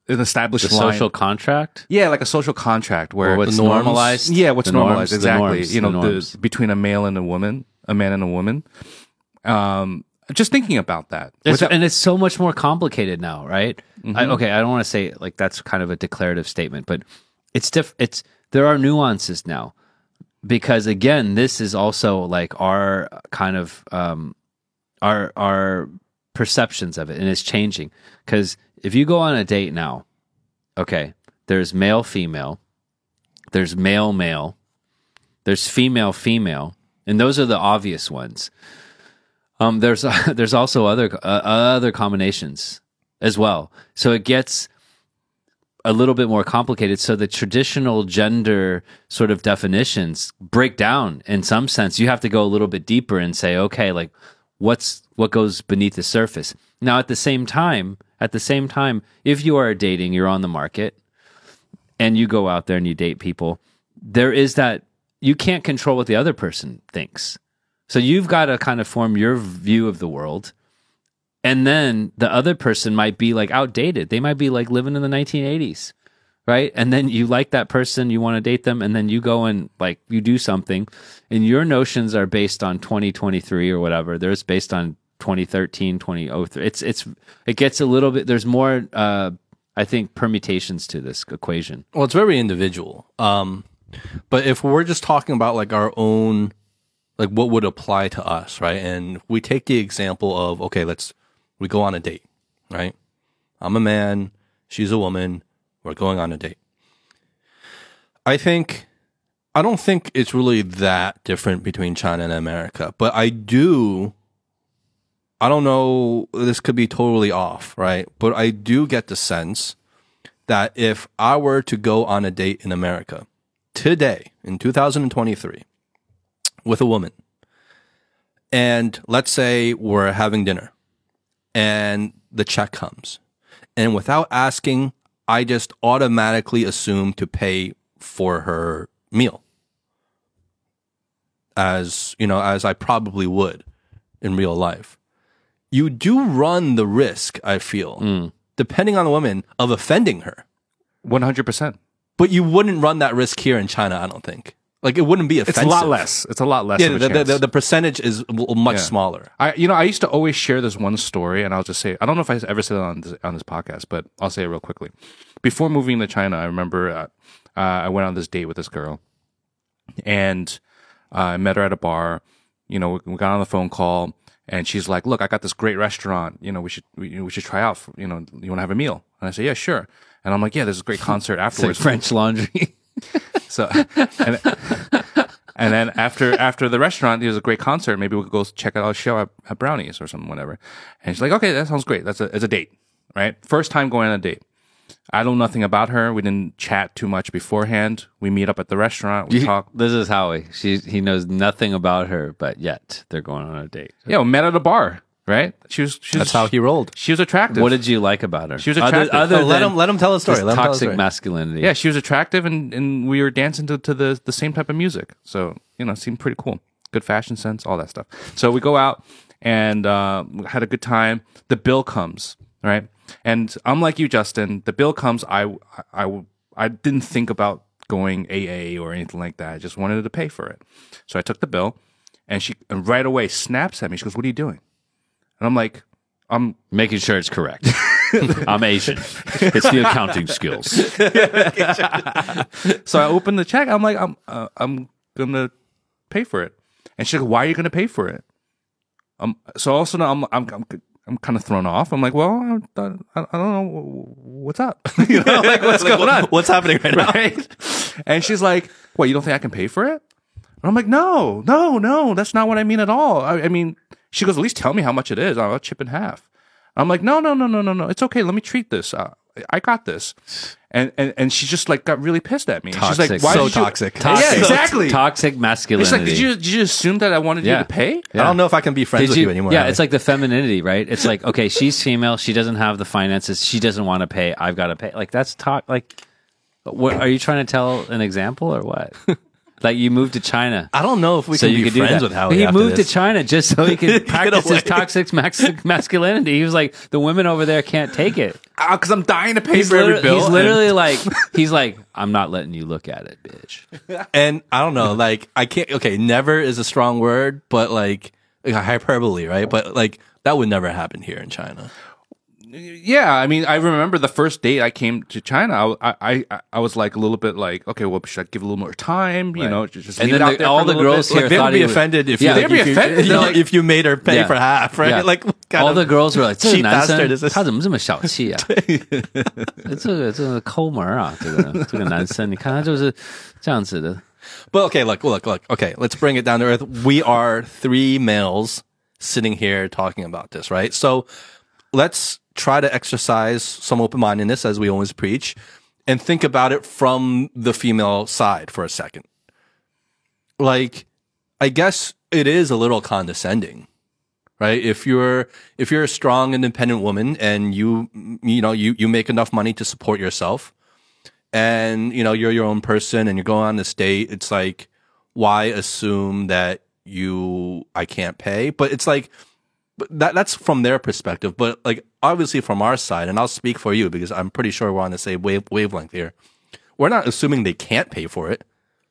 an established The line. social contract. Yeah, like a social contract where Or what's normalized? Yeah, what's The normalized norms, the exactly. norms, you know, the the, between a male and a woman, a man and a woman. Um, just thinking about that. Without- and it's so much more complicated now, right? Mm-hmm. I, okay, I don't want to say like that's kind of a declarative statement, but it's diff- It's there are nuances now because again, this is also like our kind of um, our our perceptions of it, and it's changing. Because if you go on a date now, okay, there's male female, there's male male, there's female female, and those are the obvious ones Um, there's there's also other uh, other combinations as well. So it gets a little bit more complicated. So the traditional gender sort of definitions break down in some sense. You have to go a little bit deeper and say, okay, like what's what goes beneath the surface. Now, at the same time, at the same time, if you are dating, you're on the market, and you go out there and you date people, there is that you can't control what the other person thinks. So you've got to kind of form your view of the world. And then the other person might be like outdated. They might be like living in the 1980s, right? And then you like that person, you want to date them, and then you go and like you do something, and your notions are based on 2023 or whatever. There's based on 2013, 2003. It's it's it gets a little bit. There's more, uh, I think, permutations to this equation. Well, it's very individual. Um, but if we're just talking about like our own, like what would apply to us, right? And we take the example of, okay, let's, we go on a date, right? I'm a man, she's a woman, we're going on a date. I think, I don't think it's really that different between China and America, but I do, I don't know, this could be totally off, right? But I do get the sense that if I were to go on a date in America, today in 2023 with a woman. And let's say we're having dinner and the check comes. And without asking i just automatically assume to pay for her meal. As you know as i probably would in real life. You do run the risk i feel mm. depending on the woman of offending her. One hundred percent. But you wouldn't run that risk here in China, I don't think. Like it wouldn't be It's offensive. a lot less. It's a lot less. Yeah, the, the, the, the percentage is much Yeah. smaller. I, you know, I used to always share this one story, and I'll just say, I don't know if I ever said it on this, on this podcast, but I'll say it real quickly. Before moving to China, I remember uh, uh, I went on this date with this girl, and uh, I met her at a bar. You know, we, we got on the phone call, and she's like, "Look, I got this great restaurant. You know, we should we, we should try out. For, you know, you want to have a meal?" And I say, "Yeah, sure." And I'm like, "Yeah, there's a great concert afterwards." French laundry. So, and, and then after after the restaurant, there's a great concert. Maybe we could go check out a show at, at Brownies or something, whatever. And she's like, okay, that sounds great. That's a it's a date, right? First time going on a date. I don't know nothing about her. We didn't chat too much beforehand. We meet up at the restaurant. We talk. This is Howie. She he knows nothing about her, but yet they're going on a date. Yeah, we met at a bar, right? She was. She was That's how he rolled. She was attractive. What did you like about her? She was attractive. Other, So let him let him tell a story. Let him tell a toxic story. masculinity. Yeah, she was attractive, and, and we were dancing to, to the, the same type of music. So, you know, it seemed pretty cool. Good fashion sense, all that stuff. So we go out and uh, had a good time. The bill comes, right? And I'm like you, Justin. The bill comes. I, I, I didn't think about going AA or anything like that. I just wanted to pay for it. So I took the bill, and she and right away snaps at me. She goes, "What are you doing?" And I'm like, "I'm making sure it's correct. I'm Asian. It's the accounting skills. So I open the check. I'm like, I'm uh, I'm gonna pay for it. And she's like, Why are you gonna pay for it? Um. So also now I'm I'm I'm, I'm kind of thrown off. I'm like, Well, I, I, I don't know what's up. you know, like what's going on, What's happening right now? And she's like, What? You don't think I can pay for it? And I'm like, No, no, no. That's not what I mean at all. I, I mean, she goes, At least tell me how much it is. I'll chip in half. I'm like, no, no, no, no, no, no. It's okay. Let me treat this. Uh, I got this. And, and and she just like got really pissed at me. And She's like, why So did you- toxic. Yeah, exactly. Toxic It's masculinity. like, did you did you assume that I wanted Yeah. you to pay? I don't know if I can be friends Did with you, anymore. Yeah, Howie. it's like the femininity, right? It's like, okay, she's female, she doesn't have the finances, she doesn't want to pay, I've got to pay. Like that's talk. Like, what are you trying to tell an example or what? Like you moved to China. I don't know if we so can you be could do friends that. with Howie. he moved this. to China just so he could practice his toxic max- masculinity. He was like, the women over there can't take it. Ah, because I'm dying to pay He's, for every bill. he's literally like, he's like, I'm not letting you look at it, bitch. and I don't know, like I can't. Okay, never is a strong word, but like, like hyperbole, right? But like that would never happen here in China yeah. I mean, I remember the first date I came to China. I I I, I was like a little bit like, okay, well, should I give it a little more time? You know, just, just And leave then it out the- there all for a the little girls bit. here Like they thought would be he was- offended if Yeah. you They'd like, be if you- offended. if you, They're like- if you made her pay Yeah. for half, right? Yeah. Like what kind All of the girls were like，这个 cheap 男 bastard 生 is this? 他怎么这么小气啊？这个这个抠门啊，这个这个男生，你看他就是这样子的。 But okay, look, look, look. Okay, let's bring it down to earth. We are three males sitting here talking about this, right? So let's try to exercise some open mindedness as we always preach and think about it from the female side for a second. Like, I guess it is a little condescending, right? If you're, if you're a strong, independent woman and you, you know, you, you make enough money to support yourself and, you know, you're your own person and you're going on this date, it's like, why assume that you, I can't pay? But it's like, that that's from their perspective. But like obviously from our side, and I'll speak for you because I'm pretty sure we're on the same wave, wavelength here. We're not assuming they can't pay for it.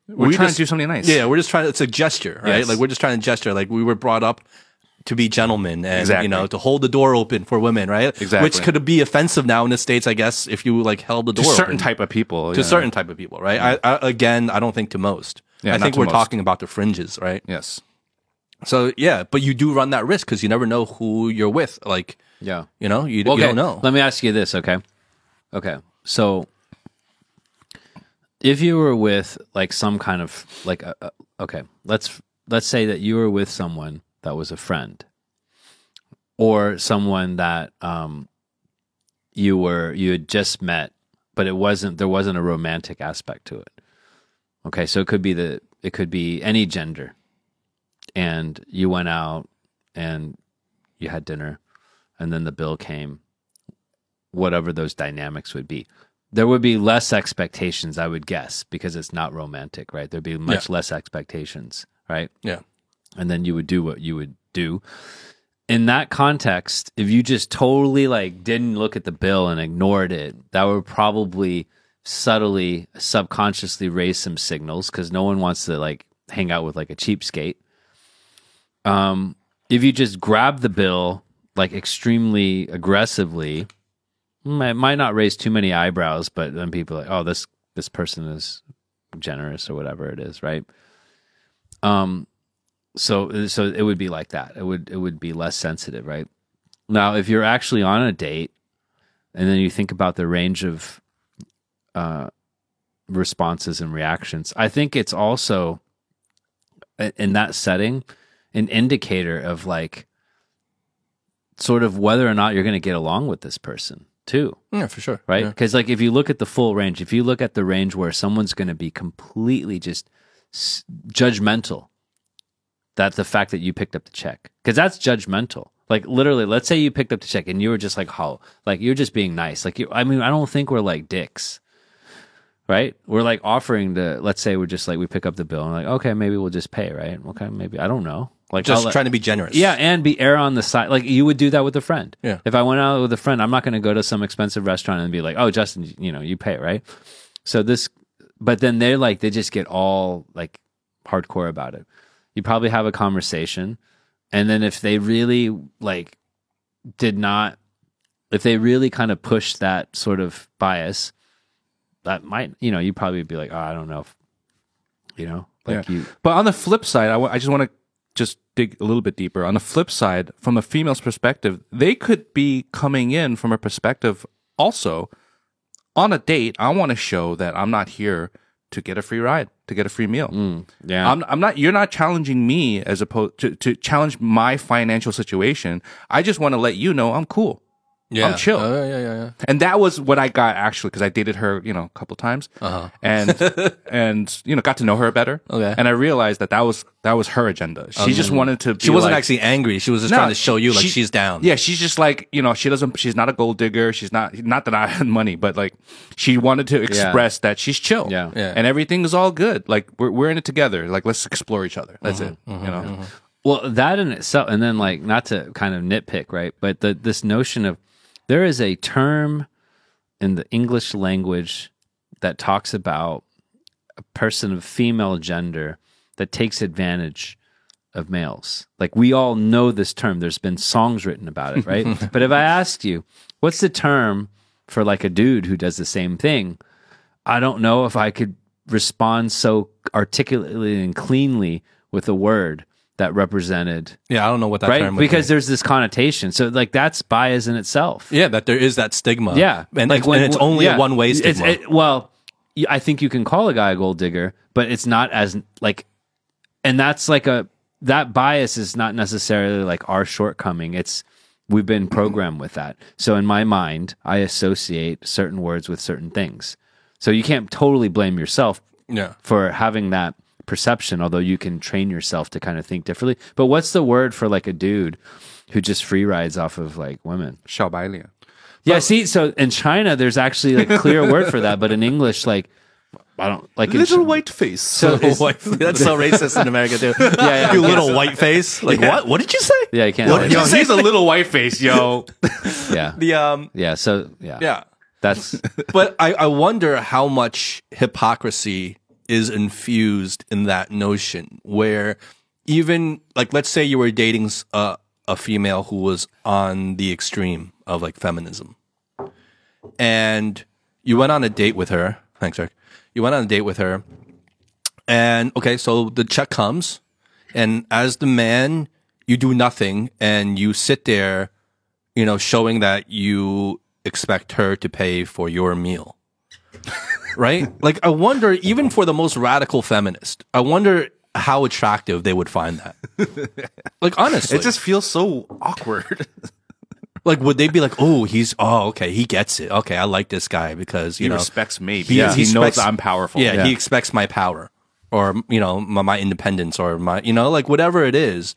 We're We trying just- to do something nice. Yeah, we're just trying. It's a gesture, right? Yes. Like we're just trying to gesture. Like we were brought up to be gentlemen and Exactly. you know to hold the door open for women, right? Exactly. Which could be offensive now in the states, I guess, if you like held the to door certain open. type of people. to yeah. certain type of people, right? I, I, again, I don't think to most. Yeah, I think we're most. talking about the fringes, right? Yes. So yeah, but you do run that risk because you never know who you're with. Like Yeah. you know, you, Okay. you don't know. Let me ask you this, okay? Okay. So if you were with like some kind of like a, a- okay, let's let's say that you were with someone that was a friend or someone that um you were you had just met but it wasn't there wasn't a romantic aspect to it. Okay, so it could be the it could be any gender. And you went out and you had dinner and then the bill came, whatever those dynamics would be. There would be less expectations, I would guess, because it's not romantic, right? There'd be much less expectations, right? yeah, And then you would do what you would do. In that context, if you just totally like didn't look at the bill and ignored it, that would probably subtly, subconsciously raise some signals because no one wants to like hang out with like a cheapskate. Um, if you just grab the bill like extremely aggressively, it might not raise too many eyebrows, but then people are like, oh, this this person is generous or whatever it is, right? Um, so so it would be like that. It would it would be less sensitive, right? Now, if you're actually on a date, and then you think about the range of uh, responses and reactions, I think it's also in that setting an indicator of like sort of whether or not you're going to get along with this person too yeah, for sure. right? Yeah. Because like if you look at the full range, if you look at the range where someone's going to be completely just s- judgmental, that the fact that you picked up the check, because that's judgmental. Like literally, let's say you picked up the check and you were just like, "How?" Like you're just being nice. Like you, I mean, I don't think we're like dicks, right? We're like offering to. Let's say we're just like we pick up the bill and like, okay, maybe we'll just pay, right? Okay, maybe I don't know. Like Just I'll trying to be generous. yeah, and be air on the side. Like you would do that with a friend. Yeah. If I went out with a friend, I'm not going to go to some expensive restaurant and be like, "Oh, Justin, you know, you pay, right?" So this, but then they're like, they just get all like hardcore about it. You probably have a conversation, and then if they really like did not, if they really kind of push that sort of bias, that might, you know, you probably be like, "Oh, I don't know," if, you know, like Yeah. you. But on the flip side, I I just want to just dig a little bit deeper. On the flip side, from a female's perspective, they could be coming in from a perspective also on a date. I want to show that I'm not here to get a free ride, to get a free meal. Mm, yeah. I'm, I'm not. You're not challenging me as opposed to to challenge my financial situation. I just want to let you know I'm cool. Yeah. I'm chill. Oh, yeah, yeah, yeah. And that was what I got actually because I dated her, you know, a couple times, Uh-huh. and and you know got to know her better. Okay. And I realized that that was that was her agenda. She just wanted to. She wasn't like- actually angry. She was just No, trying to show you like she- she's down. Yeah, she's just like you know she doesn't. She's not a gold digger. She's not. Not that I had money, but like she wanted to express that she's chill. Yeah. Yeah. And everything is all good. Like we're we're in it together. Like let's explore each other. That's Mm-hmm, it. You know. Well, that in itself, and then like not to kind of nitpick, right? But the this notion of there is a term in the English language that talks about a person of female gender that takes advantage of males. Like we all know this term. There's been songs written about it, right? but if I asked you, what's the term for like a dude who does the same thing? I don't know if I could respond so articulately and cleanly with a word that represented Yeah, I don't know what that right term because be. there's this connotation. So like that's bias in itself. yeah, that there is that stigma. Yeah, and, like it's, when- and it's only yeah. a one way stigma. it- well, I think you can call a guy a gold digger, but it's not as like, and that's like a that bias is not necessarily like our shortcoming. It's we've been programmed with that. So in my mind, I associate certain words with certain things. So you can't totally blame yourself Yeah. for having that perception, although you can train yourself to kind of think differently. But what's the word for like a dude who just free rides off of like women? 小白脸. Yeah, see, so in China, there's actually like a clear word for that, but in English, like I don't like in Little Chi- white face. So Little is- white, that's so racist in America too. yeah, yeah, you little white face. Like what? What did you say? yeah, you can't. What did yo, you say? he's a little white face, yo. yeah, The um yeah. So yeah, yeah. That's But I, I wonder how much hypocrisy is infused in that notion where even like let's say you were dating a female who was on the extreme of like feminism. And you went on a date with her thanks Aric. You went on a date with her and okay so the check comes and as the man you do nothing and you sit there you know showing that you expect her to pay for your meal right like i wonder even for the most radical feminist i wonder how attractive they would find that like honestly It just feels so awkward. like would they be like oh he's oh okay he gets it okay i like this guy because you he know respects me He- because he he, knows I'm powerful. yeah, Yeah. he expects my power or you know my, my independence or my you know like whatever it is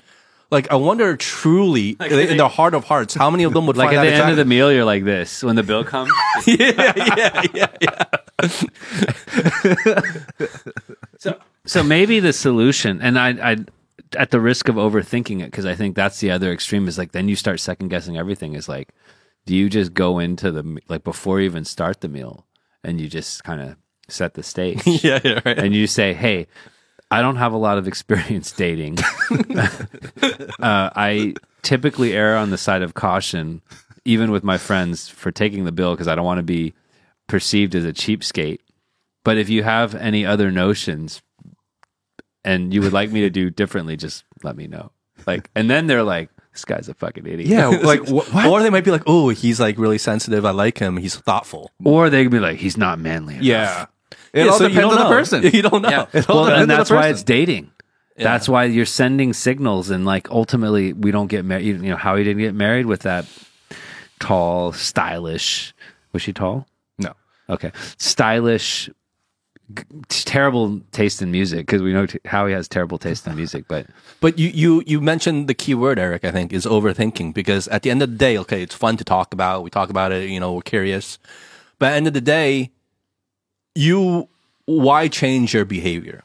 like i wonder truly in the heart of hearts how many of them would like find at the that end of the meal, you're like this when the bill comes. yeah yeah yeah yeah So, so maybe the solution, and I, I, at the risk of overthinking it, because I think that's the other extreme is like then you start second guessing everything. Is like, do you just go into the like before you even start the meal, and you just kind of set the stage, yeah yeah right and you say, hey. I don't have a lot of experience dating. uh, I typically err on the side of caution, even with my friends, for taking the bill because I don't want to be perceived as a cheapskate. But if you have any other notions and you would like me to do differently, just let me know. Like, and then they're like, this guy's a fucking idiot. Yeah, like wh- or they might be like oh he's like really sensitive i like him he's thoughtful Or they could be like, he's not manly enough. Yeah. It Yeah, all so you depends don't on the know. person. you don't know Yeah. It all Well, depends on and the that's why it's dating. That's why you're sending signals, and like ultimately, we don't get married. You know how he didn't get married with that tall, stylish. Was she tall? No. Okay, stylish. g- Terrible taste in music because we know t- how he has terrible taste in music, but But you, you, you mentioned the key word, Aric, I think, is overthinking because at the end of the day, okay, it's fun to talk about. We talk about it, you know, we're curious. But at the end of the day, you, why change your behavior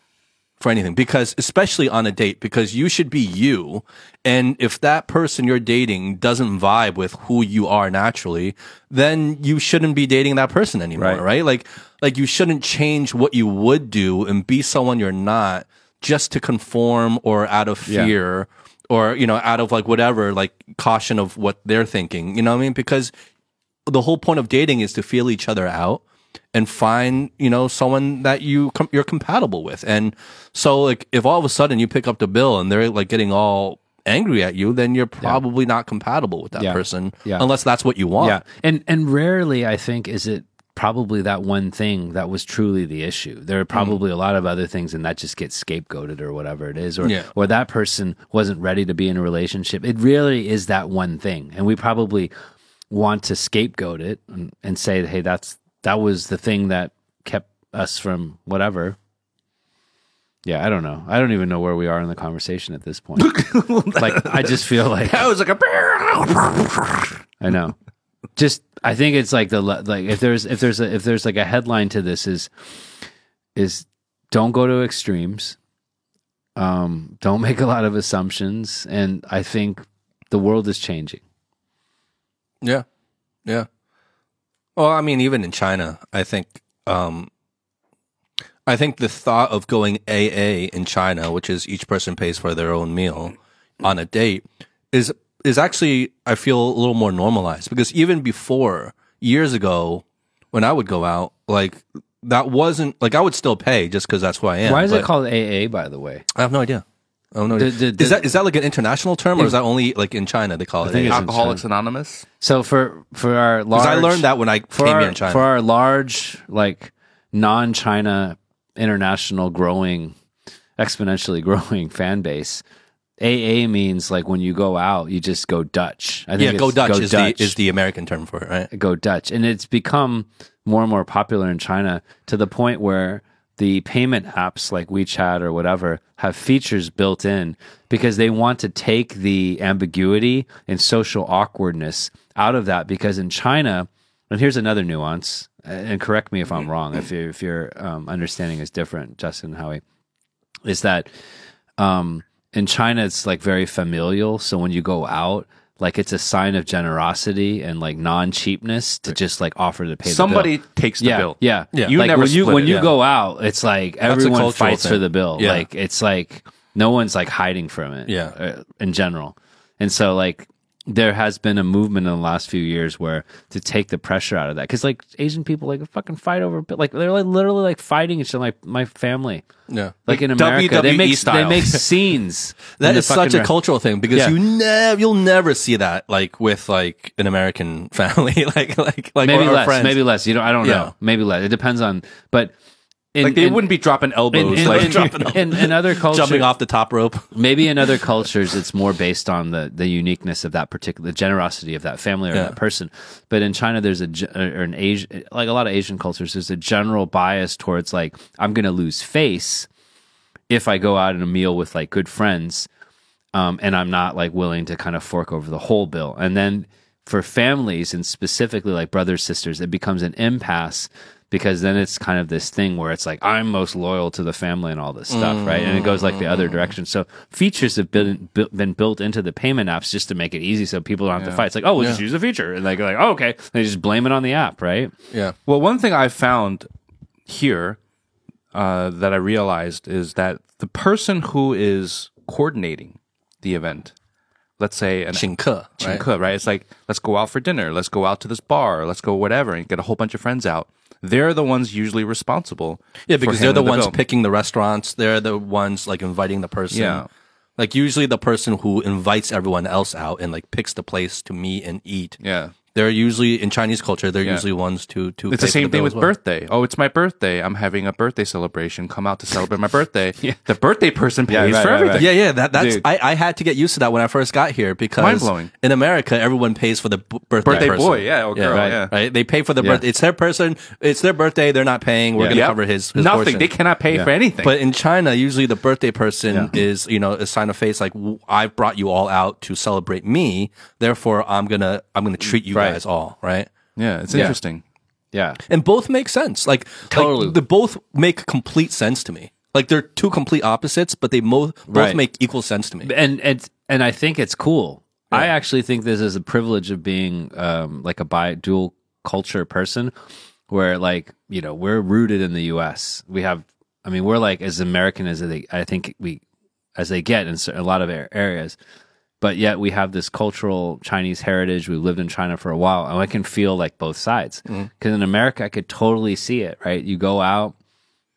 for anything? Because, especially on a date, because you should be you. And if that person you're dating doesn't vibe with who you are naturally, then you shouldn't be dating that person anymore, Right. right? Like, like you shouldn't change what you would do and be someone you're not just to conform or out of Yeah. fear or, you know, out of like whatever, like caution of what they're thinking. You know what I mean? Because the whole point of dating is to feel each other out and find you know someone that you com- you're compatible with and so like if all of a sudden you pick up the bill and they're like getting all angry at you then you're probably not compatible with that Yeah. person Yeah. unless that's what you want Yeah, and and rarely I think is it probably that one thing that was truly the issue. There are mm-hmm. probably a lot of other things, and that just gets scapegoated or whatever it is, or Yeah. or that person wasn't ready to be in a relationship. It really is that one thing, and we probably want to scapegoat it and, and say, hey, that's that was the thing that kept us from whatever. Yeah, I don't know. I don't even know where we are in the conversation at this point. like, I just feel like I was like a I know. Just I think it's like the like if there's if there's a, if there's like a headline to this is is don't go to extremes. Um don't make a lot of assumptions and I think the world is changing. Yeah. Yeah. Well, I mean, even in China, I think, um, I think the thought of going AA in China, which is each person pays for their own meal on a date, is is actually I feel a little more normalized because even before years ago, when I would go out, like that wasn't like I would still pay just because that's who I am. Why is it called AA by the way? I have no idea. I have no idea. The- the- is that is that like an international term or is that only like in China they call it? think it's- Alcoholics Anonymous. So for for our large I learned that when I came our, here in China. for our large like non-China international growing exponentially growing fan base AA means like when you go out, you just go Dutch. I think Yeah, it's go Dutch is Dutch. the is the American term for it, right? go Dutch. And it's become more and more popular in China to the point where the payment apps like WeChat or whatever have features built in because they want to take the ambiguity and social awkwardness out of that. Because in China, and here's another nuance, and correct me if I'm wrong, if, if your um, understanding is different, Justin Howie, is that um, in China it's like very familial. So when you go out, like it's a sign of generosity and like non cheapness to just like offer to pay Somebody the bill. takes the yeah, bill. Yeah, Yeah. You like never when you when it. you Yeah. go out, it's like everyone cultural fights for the bill. Yeah. Like it's like no one's like hiding from it. Yeah. uh, in general, and so like there has been a movement in the last few years where to take the pressure out of that because like Asian people like fucking fight over like they're like literally like fighting each other. Like my family, Yeah. like in Like America, they WWE make they make scenes. That in the is such a re- cultural thing because Yeah. you never you'll never see that like with like an American family like like like maybe or- or less, friends. maybe less. You know, I don't Yeah. know. Maybe less. It depends on, but in, Like they in- wouldn't be dropping elbows. in, like in, in, in other cultures, jumping off the top rope. maybe in other cultures it's more based on the the uniqueness of that particular the generosity of that family or Yeah. that person but in china there's a or an asian like a lot of asian cultures there's a general bias towards like i'm gonna lose face if i go out in a meal with like good friends um, and i'm not like willing to kind of fork over the whole bill and then for families and specifically like brothers sisters it becomes an impasse because then it's kind of this thing where it's like I'm most loyal to the family and all this stuff, right? And it goes like the other direction. So features have been bu- been built into the payment apps just to make it easy, so people don't have to fight. It's like, oh, we'll just use a feature, and like, like, oh, okay, and they just blame it on the app, right? Yeah. Well, one thing I found here uh, that I realized is that the person who is coordinating the event, let's say an 请客, right? 请客, right? It's like, let's go out for dinner, let's go out to this bar, let's go whatever, and get a whole bunch of friends out. They're the ones usually responsible. Yeah, for because they're the handling ones bill. picking the restaurants. They're the ones like inviting the person. Yeah. Like usually the person who invites everyone else out and like picks the place to meet and eat. Yeah. They're usually in Chinese culture. They're Yeah. usually ones to to. It's pay the for same thing with well. birthday. Oh, it's my birthday. I'm having a birthday celebration. Come out to celebrate my birthday. yeah. The birthday person pays right, for right, right. everything. Yeah, yeah. That that's I, I had to get used to that when I first got here because Mind-blowing. in America everyone pays for the b- birthday Birthday person. boy, yeah, or girl, right. yeah. Right? They pay for the Yeah. birthday. It's their person. It's their birthday. They're not paying. We're Yeah. going to Yep. cover his, his Nothing. portion. They cannot pay Yeah. for anything. But in China, usually the birthday person is, you know, a sign of face like w- I brought you all out to celebrate me. Therefore, I'm gonna I'm gonna treat you Right. guys all right. yeah, it's Yeah. interesting. Yeah, And both make sense. Like Totally. like, they both make complete sense to me. Like they're two complete opposites, but they mo- both Right. make equal sense to me. and and and I think it's cool. I actually think this is a privilege of being um, like a bi dual culture person, where like you know we're rooted in the U.S. We have, I mean, we're like as American as they, I think we as they get in cer- a lot of a- areas, but yet we have this cultural Chinese heritage. We've lived in China for a while, and I can feel like both sides. Mm-hmm. Because in America, I could totally see it. Right, you go out,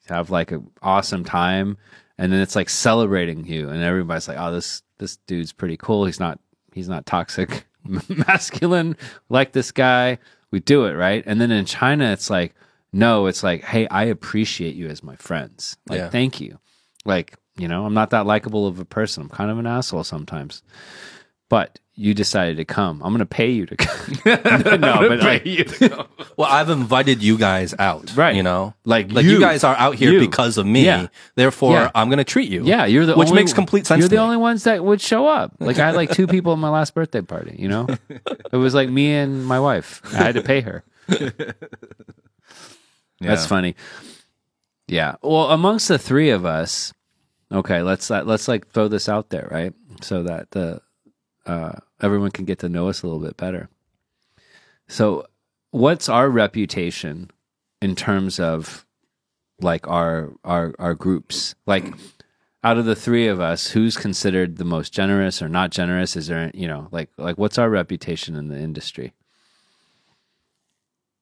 have like an awesome time and then it's like celebrating you and everybody's like oh this this dude's pretty cool he's not he's not toxic masculine like this guy we do it right and then in china it's like no it's like hey i appreciate you as my friends like Yeah. thank you like you know i'm not that likable of a person i'm kind of an asshole sometimes but you decided to come i'm gonna pay you to come no but like Well, I've invited you guys out, Right. You know, Like like you. you, guys are out here You. because of me. Yeah. Therefore, Yeah. I'm gonna treat you. Yeah, you're the which only, makes complete sense. You're to the me. only ones that would show up. Like I had like two people at my last birthday party. You know, it was like me and my wife. I had to pay her. That's funny. Yeah. Well, amongst the three of us, okay, let's uh, let's like throw this out there, right? So that the uh, everyone can get to know us a little bit better. So, what's our reputation in terms of like our our our groups? Like out of the three of us, who's considered the most generous or not generous? Is there you know like like what's our reputation in the industry?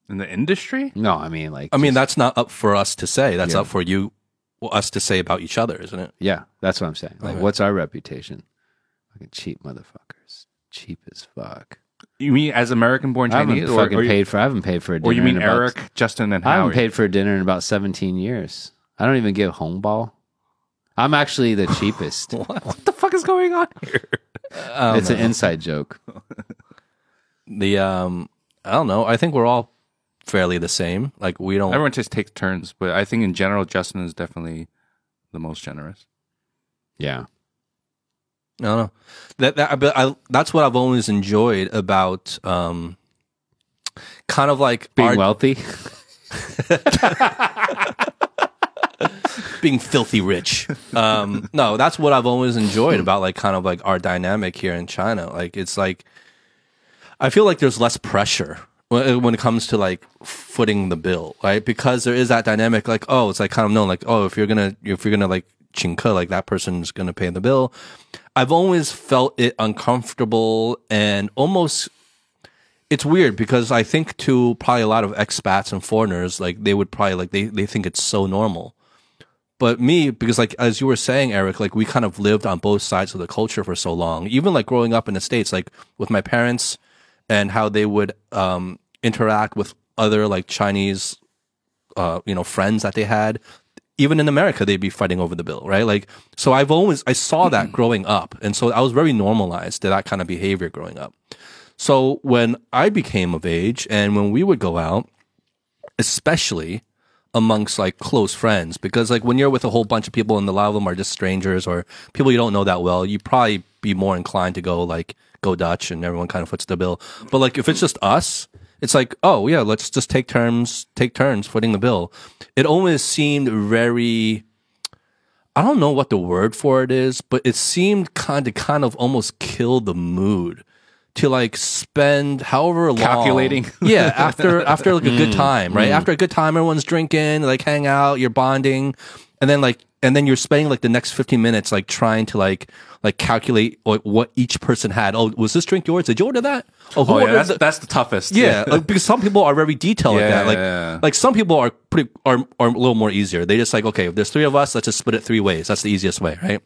In the industry? No, I mean like I mean, just- that's not up for us to say. That's Yeah. up for you, well, us to say about each other, isn't it? Yeah, that's what I'm saying. Like, Okay. what's our reputation? Fucking cheap motherfuckers. Cheap as fuck. You mean as American born I haven't Chinese? Or, fucking or, you, paid for. I haven't paid for a dinner. or you mean in about- Aric, Justin, and I haven't paid for a dinner in about 17 years. I don't even give home ball. I'm actually the cheapest. What the fuck is going on here? it's an inside joke. The um, I don't know. I think we're all fairly the same. Like we don't. Everyone just takes turns, but I think in general, Justin is definitely the most generous. Yeah. I don't know. That that but I, that's what I've always enjoyed about um, kind of like Being our- wealthy. being filthy rich. Um, no, that's what I've always enjoyed about like kind of like our dynamic here in China. Like it's like I feel like there's less pressure when uh, when it comes to like footing the bill, right? Because there is that dynamic. Like oh, it's like kind of known like oh, if you're gonna if you're gonna like chinka, like that person's gonna pay the bill. I've always felt it uncomfortable and almost it's weird because I think to probably a lot of expats and foreigners, like they would probably like they, they think it's so normal. But me, because like as you were saying, Aric, like we kind of lived on both sides of the culture for so long. Even like growing up in the States, like with my parents and how they would um interact with other like Chinese uh, you know, friends that they had. Even in America, they'd be fighting over the bill, right? Like, so I've always, I saw that growing up. And so I was very normalized to that kind of behavior growing up. So when I became of age and when we would go out, especially amongst like close friends, because like when you're with a whole bunch of people and a lot of them are just strangers or people you don't know that well, you probably be more inclined to go like go Dutch and everyone kind of foots the bill. But like if it's just us, it's like, oh yeah, let's just take turns, take turns footing the bill. It almost seemed very I don't know what the word for it is, but it seemed kind of kind of almost kill the mood to like spend however long Calculating. yeah, after after like a good mm. time, right? Mm. After a good time, everyone's drinking, like hang out, you're bonding, and then like and then you're spending like the next 15 minutes like trying to like like calculate like, what each person had. Oh, was this drink yours? Did you order that? Oh, who Oh, yeah, that's, the- that's the toughest. yeah, like, because some people are very detailed like Yeah, that. Like, yeah, like some people are pretty are are a little more easier. They just like, okay, if there's three of us, let's just split it three ways. That's the easiest way, right?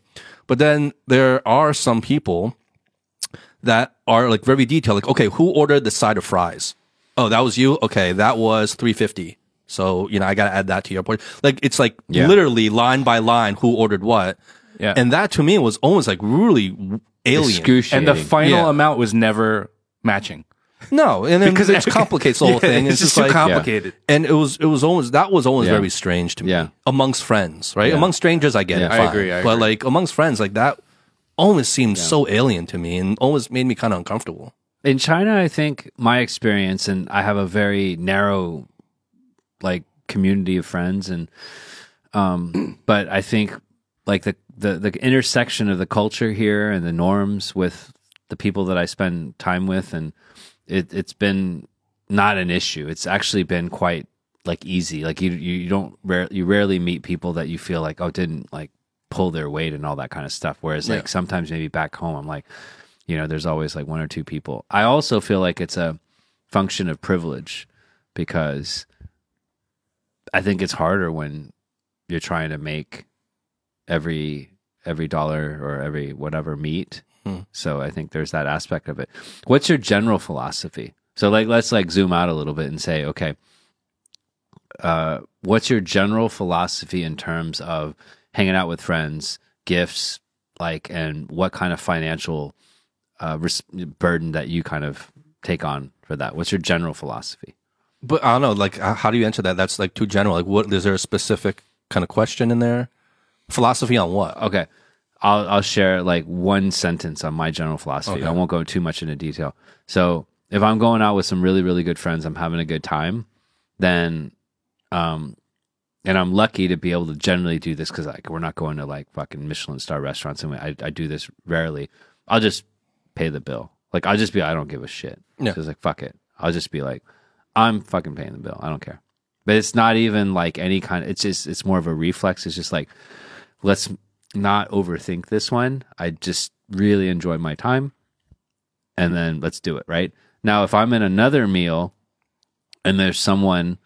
But then there are some people that are like very detailed. Like, okay, who ordered the side of fries? Oh, that was you. Okay, that was three fifty. So you know, I gotta add that to your point. Like, it's like Yeah. literally line by line who ordered what. Yeah. and that to me was almost like really alien. And the final Yeah. amount was never matching No, and then Because it just complicates the whole Yeah, thing. It's, just just too like, complicated. and it was it was almost that was always Yeah. very strange to me Yeah. amongst friends right Yeah. amongst strangers i get Yeah. it I agree, I but like amongst friends like that almost seemed so alien to me and always made me kind of uncomfortable in China, I think my experience, and I have a very narrow, like community of friends, and um, but I think like the, the the intersection of the culture here and the norms with the people that I spend time with, and it it's been not an issue. It's actually been quite like easy. Like you you, don't rare, you rarely meet people that you feel like oh didn't like pull their weight and all that kind of stuff. Whereas like sometimes maybe back home, I'm like you know there's always like one or two people i also feel like it's a function of privilege because i think it's harder when you're trying to make every every dollar or every whatever meet Hmm. so i think there's that aspect of it what's your general philosophy so like let's like zoom out a little bit and say okay uh what's your general philosophy in terms of hanging out with friends gifts like and what kind of financial uh, res- burden that you kind of take on for that? What's your general philosophy? But i don't know like how do you answer that that's like too general like what is there a specific kind of question in there philosophy on what Okay, I'll I'll share like one sentence on my general philosophy. I won't go too much into detail. So if I'm going out with some really really good friends, I'm having a good time, then, um, and I'm lucky to be able to generally do this because like we're not going to like fucking Michelin star restaurants and I I do this rarely. I'll just pay the bill. Like I'll just be I don't give a shit. Yeah. it's like fuck it. I'll just be like I'm fucking paying the bill. I don't care. But it's not even like any kind. It's just it's more of a reflex. It's just like let's not overthink this one. I just really enjoy my time, and then let's do it. Right now, if I'm in another meal and there's someone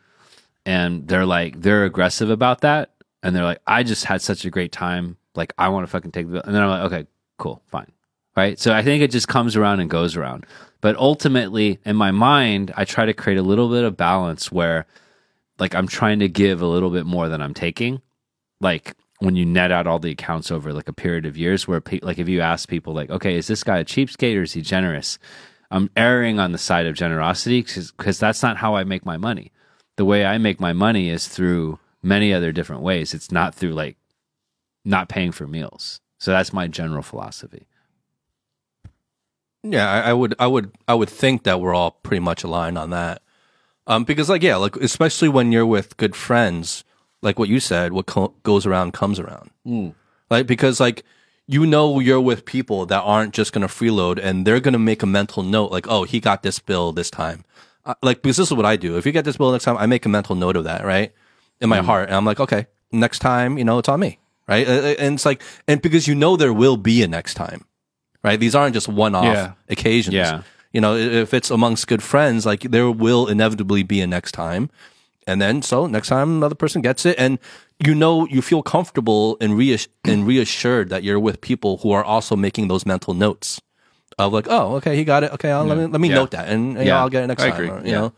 and they're like they're aggressive about that, and they're like, I just had such a great time. Like I want to fucking take the bill, and then I'm like, okay, cool, fine. Right. So I think it just comes around and goes around. But ultimately, in my mind, I try to create a little bit of balance where like I'm trying to give a little bit more than I'm taking. Like when you net out all the accounts over like a period of years, where pe- like if you ask people like, okay, is this guy a cheapskate or is he generous? I'm erring on the side of generosity because that's not how I make my money. The way I make my money is through many other different ways. It's not through like not paying for meals. So that's my general philosophy. Yeah, I, I would, I would, I would think that we're all pretty much aligned on that. Um, because like, yeah, like especially when you're with good friends, like what you said, what co- goes around comes around. Like because like you know you're with people that aren't just gonna freeload and they're gonna make a mental note like, oh, he got this bill this time. Uh, like because this is what I do. If you get this bill next time, I make a mental note of that, right, in my heart, and I'm like, okay, next time, you know, it's on me, right? And it's like, and because you know there will be a next time, right? These aren't just one-off Yeah. occasions. Yeah. You know, if it's amongst good friends, like there will inevitably be a next time. And then so next time another person gets it and you know you feel comfortable and reass- and reassured that you're with people who are also making those mental notes of like, oh, okay, he got it. Okay, I'll, let me let me Yeah. note that and, and Yeah. I'll get it next I time. agree. or, you Yeah. know.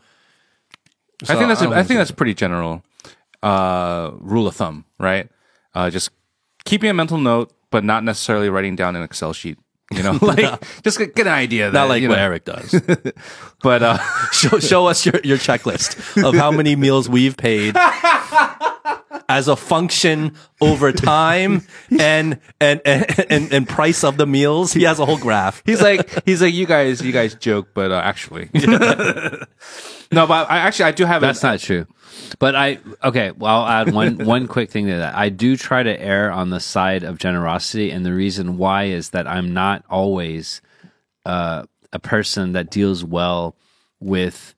I think that's don't a, I think so- that's pretty general uh, rule of thumb, right? Uh, just keeping a mental note, but not necessarily writing down an Excel sheet. You know, like just get, an idea. That, not like you what know. Aric does. but uh, show, show us your, your checklist of how many meals we've paid as a function over time and and, and and and price of the meals. He has a whole graph. he's like he's like you guys you guys joke, but uh, actually, no. But I actually I do have That's an, not true. But I okay, well I'll add one one quick thing to that. I do try to err on the side of generosity and the reason why is that I'm not always uh, a person that deals well with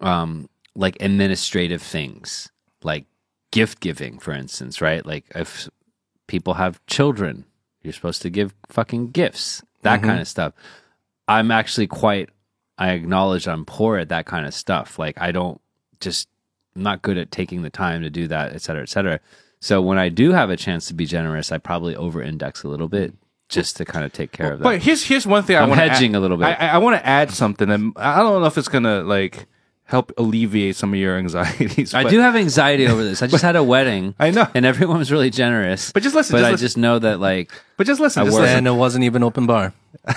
um like administrative things like gift giving for instance, right? Like if people have children, you're supposed to give fucking gifts, that mm-hmm. kind of stuff. I'm actually quite I acknowledge I'm poor at that kind of stuff. Like I don't just I'm not good at taking the time to do that, et cetera, et cetera. So when I do have a chance to be generous, I probably over index a little bit just to kind of take care of that. But here's here's one thing I I'm want hedging a little bit. I, I, I want to add something, and I don't know if it's gonna like help alleviate some of your anxieties. I but- do have anxiety over this. I just had a wedding. I know. and everyone was really generous. But just listen, But just I listen. just know that like But just listen. I Just listen. And it wasn't even open bar.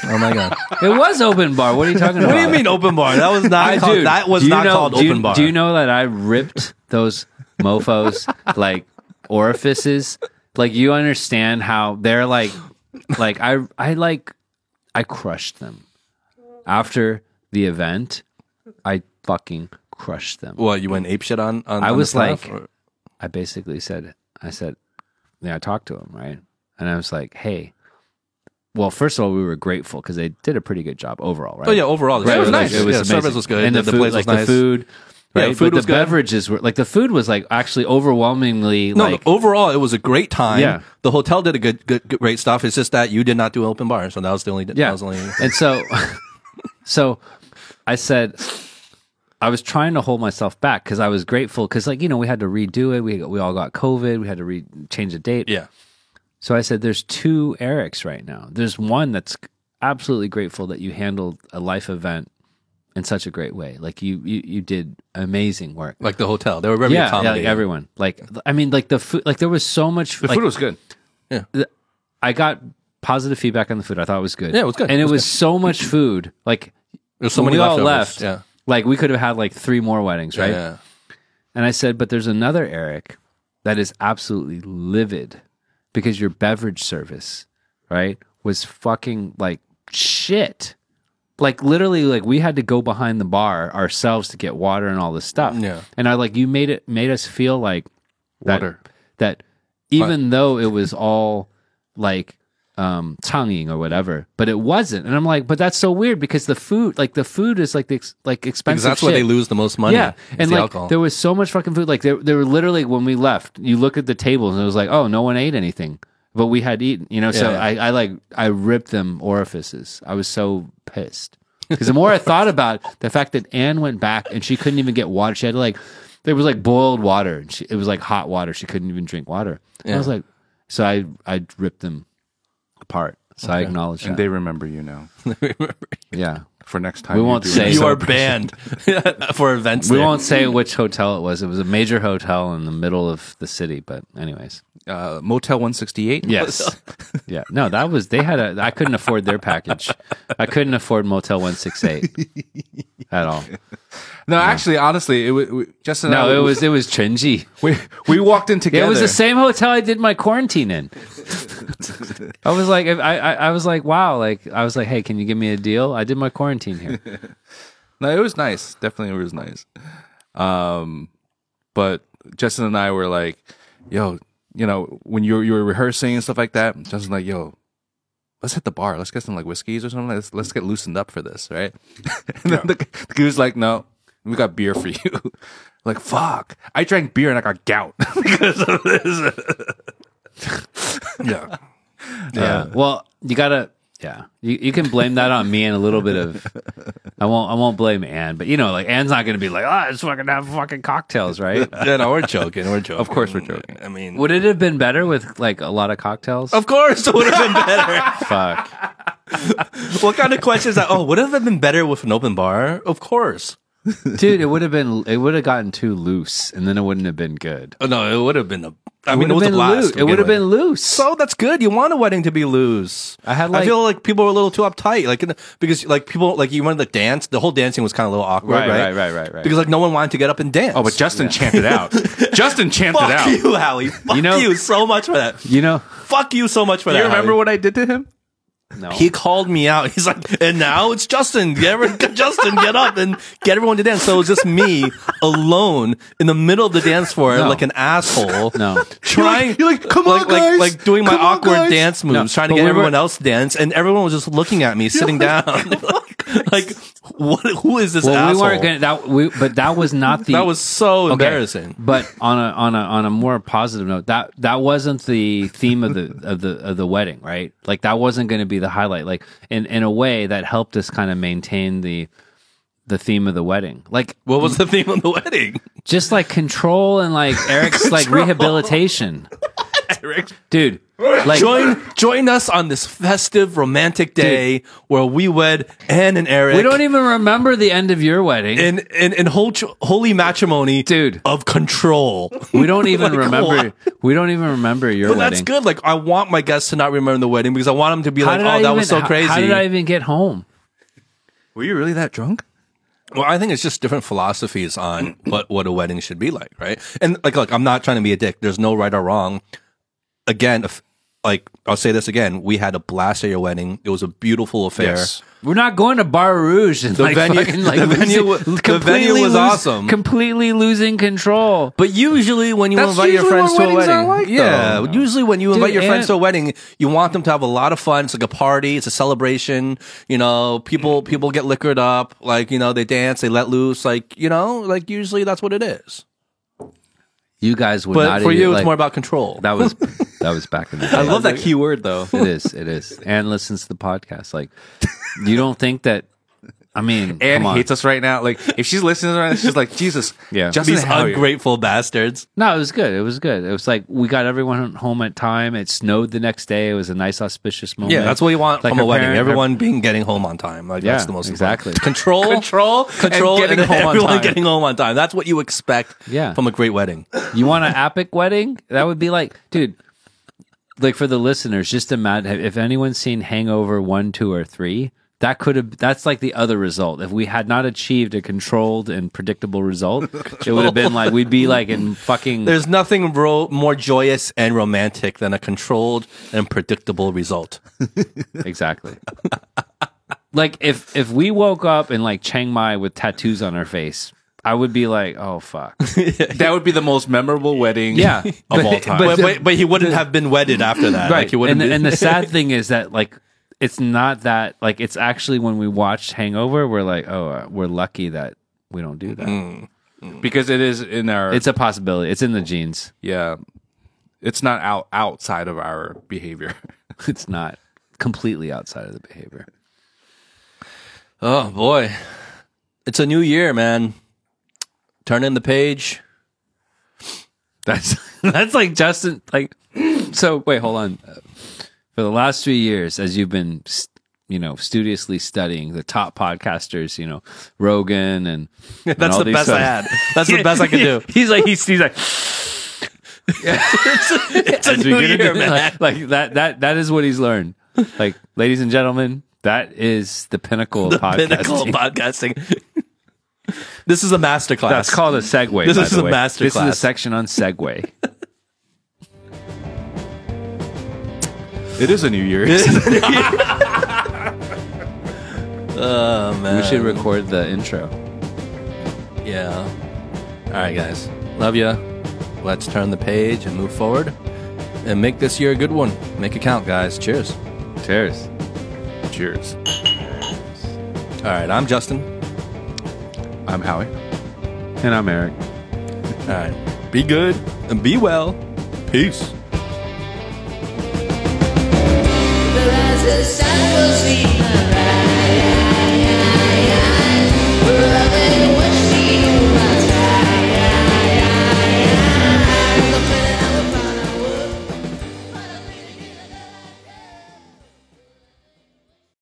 Oh my god! it was open bar. What are you talking about? what do you mean open bar? That was not. called, Dude, that was not know- called do you- open bar. Do you know that I ripped those mofos like orifices? Like you understand how they're like, like I I like I crushed them after the event. Fucking crushed them. Well, you went ape shit on? on I on was like- or- I basically said, I said, yeah, I talked to him, right? And I was like, hey, well, first of all, we were grateful because they did a pretty good job overall, right? oh yeah, overall, the Right, service it was nice. Yeah, service was good. and the, the, food, place like was nice. the food, Yeah, right? food but was the good. beverages were like the food was like actually overwhelmingly No, like overall, it was a great time. Yeah. the hotel did a good, good, good, great stuff. It's just that you did not do open bar, so that was the only. yeah. that was the only. and so, so I said, I was trying to hold myself back because I was grateful because like you know we had to redo it. We we all got COVID. We had to re- change the date. Yeah, So I said, there's two Arics right now. There's one that's absolutely grateful that you handled a life event in such a great way. Like you, you, you did amazing work. like the hotel, they were very yeah, yeah, like everyone. Like, I mean, like the food, like there was so much. the like, food was good. Yeah. I got positive feedback on the food. I thought it was good. Yeah, it was good. And It it was was, so much food. Like There's so when many we all leftovers. left. Yeah, Like we could have had like three more weddings, right? Yeah. And I said, but there's another Aric that is absolutely livid because your beverage service, right, was fucking like shit. Like literally, like we had to go behind the bar ourselves to get water and all this stuff. Yeah. And I like you made it made us feel like that, Water. that even though it was all like um tonguing or whatever, but it wasn't. And I'm like, but that's so weird because the food, like the food is like the ex- like expensive. Because that's where they lose the most money. Yeah, and the like alcohol. there was so much fucking food. Like there, there were literally when we left, you look at the tables and it was like, oh, no one ate anything, but we had eaten. You know, so Yeah. I, I like I ripped them orifices. I was so pissed because the more I thought about the fact that Anne went back and she couldn't even get water. She had to like there was like boiled water. And she, it was like hot water. She couldn't even drink water. And I was like, so I I ripped them apart. So I acknowledge And that. they remember you now. yeah. for next time. We won't say You are banned for events. We there. won't say which hotel it was. It was a major hotel in the middle of the city. But anyways, uh, Motel 168. yes, yeah. No, that was they had a. I couldn't afford their package. I couldn't afford Motel One Six Eight at all. No, actually, honestly, it was Justin. and I, No, it was it was Chenji. we we walked in together. It was the same hotel I did my quarantine in. I was like, I, I, I was like, wow, like I was like, hey, can you give me a deal? I did my quarantine here. No, it was nice. Definitely, it was nice. Um, but Justin and I were like, "Yo, you know, when you were, you were rehearsing and stuff like that." Justin's like, "Yo, let's hit the bar. Let's get some like whiskeys or something. Let's let's get loosened up for this, right?" and then the, the dude was like, "No, we got beer for you." like, fuck, I drank beer and I got gout because of this. Yeah. Yeah. Uh, well, you gotta. Yeah, you, you can blame that on me and a little bit of. I won't. I won't blame Anne, but you know, like Anne's not going to be like, ah, oh, let's fucking have fucking cocktails, right? yeah, no, we're joking. We're joking. Of course we're joking. I mean, Would it have been better with like a lot of cocktails? of course it would have been better. Fuck, what kind of question is that? Oh, would it have been better with an open bar? Of course. Dude, it would have been. It would have gotten too loose, and then it wouldn't have been good. Oh, no, it would have been a. I It mean, it would was been blast. loose. It would have been loose. So that's good. You want a wedding to be loose. I had, I feel like people were a little too uptight, like in- because like people like you wanted to dance. The whole dancing was kind of a little awkward, Right, right? right, right, right, right. Because like no one wanted to get up and dance. Oh, but Justin chanted it out. Justin chanted fuck out. you, Howie. Fuck you, know- you so much for that. you know, Fuck you so much for Do that. you remember Howie. what I did to him? No. He called me out. He's like, and now it's Justin. Get everyone, Justin, get up and get everyone to dance. So it was just me alone in the middle of the dance floor, No. like an asshole. No. Trying, you're like, "Come like, on, like, guys. like doing my Come on, awkward dance moves, No, trying to but get we everyone else to dance, and everyone was just looking at me, sitting down. like, what? Who is this Well, asshole? we weren't gonna. That we, but that was not the. that was so Okay. embarrassing. But on a on a on a more positive note, that that wasn't the theme of the of the of the wedding, right? Like that wasn't going to be the highlight. Like in in a way that helped us kind of maintain the the theme of the wedding. Like What was the theme of the wedding? just like control and like Aric's like rehabilitation. Dude, like join join us on this festive, romantic day where we wed Anne and Aric. we don't even remember the end of your wedding. in in, in whole, holy matrimony, Dude. of control. we don't even Like, remember we don't even remember your But wedding. that's good. Like I want my guests to not remember the wedding because I want them to be How like, did "Oh, I that even, was so how- crazy." How did I even get home? Were you really that drunk? well, I think it's just different philosophies on what what a wedding should be like, right? And like, look, I'm not trying to be a dick. There's no right or wrong. Again, if, like I'll say this again, we had a blast at your wedding. It was a beautiful affair. Yes. We're not going to Bar Rouge and The like venue- fucking like the venue losing- the venue was lose- awesome. Completely losing control. But usually, when you That's invite your friends to a wedding, like, yeah, though. usually when you invite your friends to a wedding, you want them to have a lot of fun. It's like a party, it's a celebration. You know, people people get liquored up, like you know, they dance, they let loose, like you know, like usually that's what it is. You guys would But not. for even, you, it's like- more about control. that was that was back in the day. I love that key word though. It is. It is. And listens to the podcast. Like, you don't think that? I mean, Anne come hates us right now. Like if she's listening right now, she's like, Jesus. Yeah. Justin These and Howie. ungrateful bastards. No, it was good. It was good. It was like we got everyone home at time. It snowed the next day. It was a nice auspicious moment. Yeah, that's what you want Like from a her wedding. parent- Everyone being getting home on time. Like Yeah, that's the most exactly. important. Control, Control control, and getting and home on everyone time. getting home on time. That's what you expect. Yeah. from a great wedding. You want an epic wedding? That would be like, dude, like for the listeners, just imagine if anyone's seen Hangover one, two, or three. That could have. That's like the other result. If we had not achieved a controlled and predictable result, it would have been like we'd be like in fucking. There's nothing ro- more joyous and romantic than a controlled and predictable result. exactly. like if if we woke up in like Chiang Mai with tattoos on our face, I would be like, oh fuck. That would be the most memorable wedding Yeah. of But- all time. But, but, but he wouldn't have been wedded after that. Like, he and, wouldn't the, be- and the sad thing is that like it's not that like it's actually when we watch Hangover, we're like, oh, uh, we're lucky that we don't do that. Mm. because it is in our It's a possibility. It's in the genes. yeah. It's not out outside of our behavior. It's not completely outside of the behavior. oh boy, it's a new year, man. Turn in the page. That's that's like Justin. Like, so wait, hold on. For the last three years, as you've been you know, studiously studying the top podcasters, you know, Rogan and, and That's the best I had. That's the best I could do. He's like he's, he's like It's a as we new year, the- man. like that that that is what he's learned. Like, ladies and gentlemen, that is the pinnacle of podcasting. Pinnacle of podcasting. this is a master class. That's called a segue. This is the a way. master This is a section on segue. It is a new year. Oh man. we should record the intro. Yeah. All right, guys. Love ya. Let's turn the page and move forward, and make this year a good one. Make it count, guys. Cheers. Cheers. Cheers. All right. I'm Justin. I'm Howie. And I'm Aric. All right. Be good and be well. Peace. The sun will see.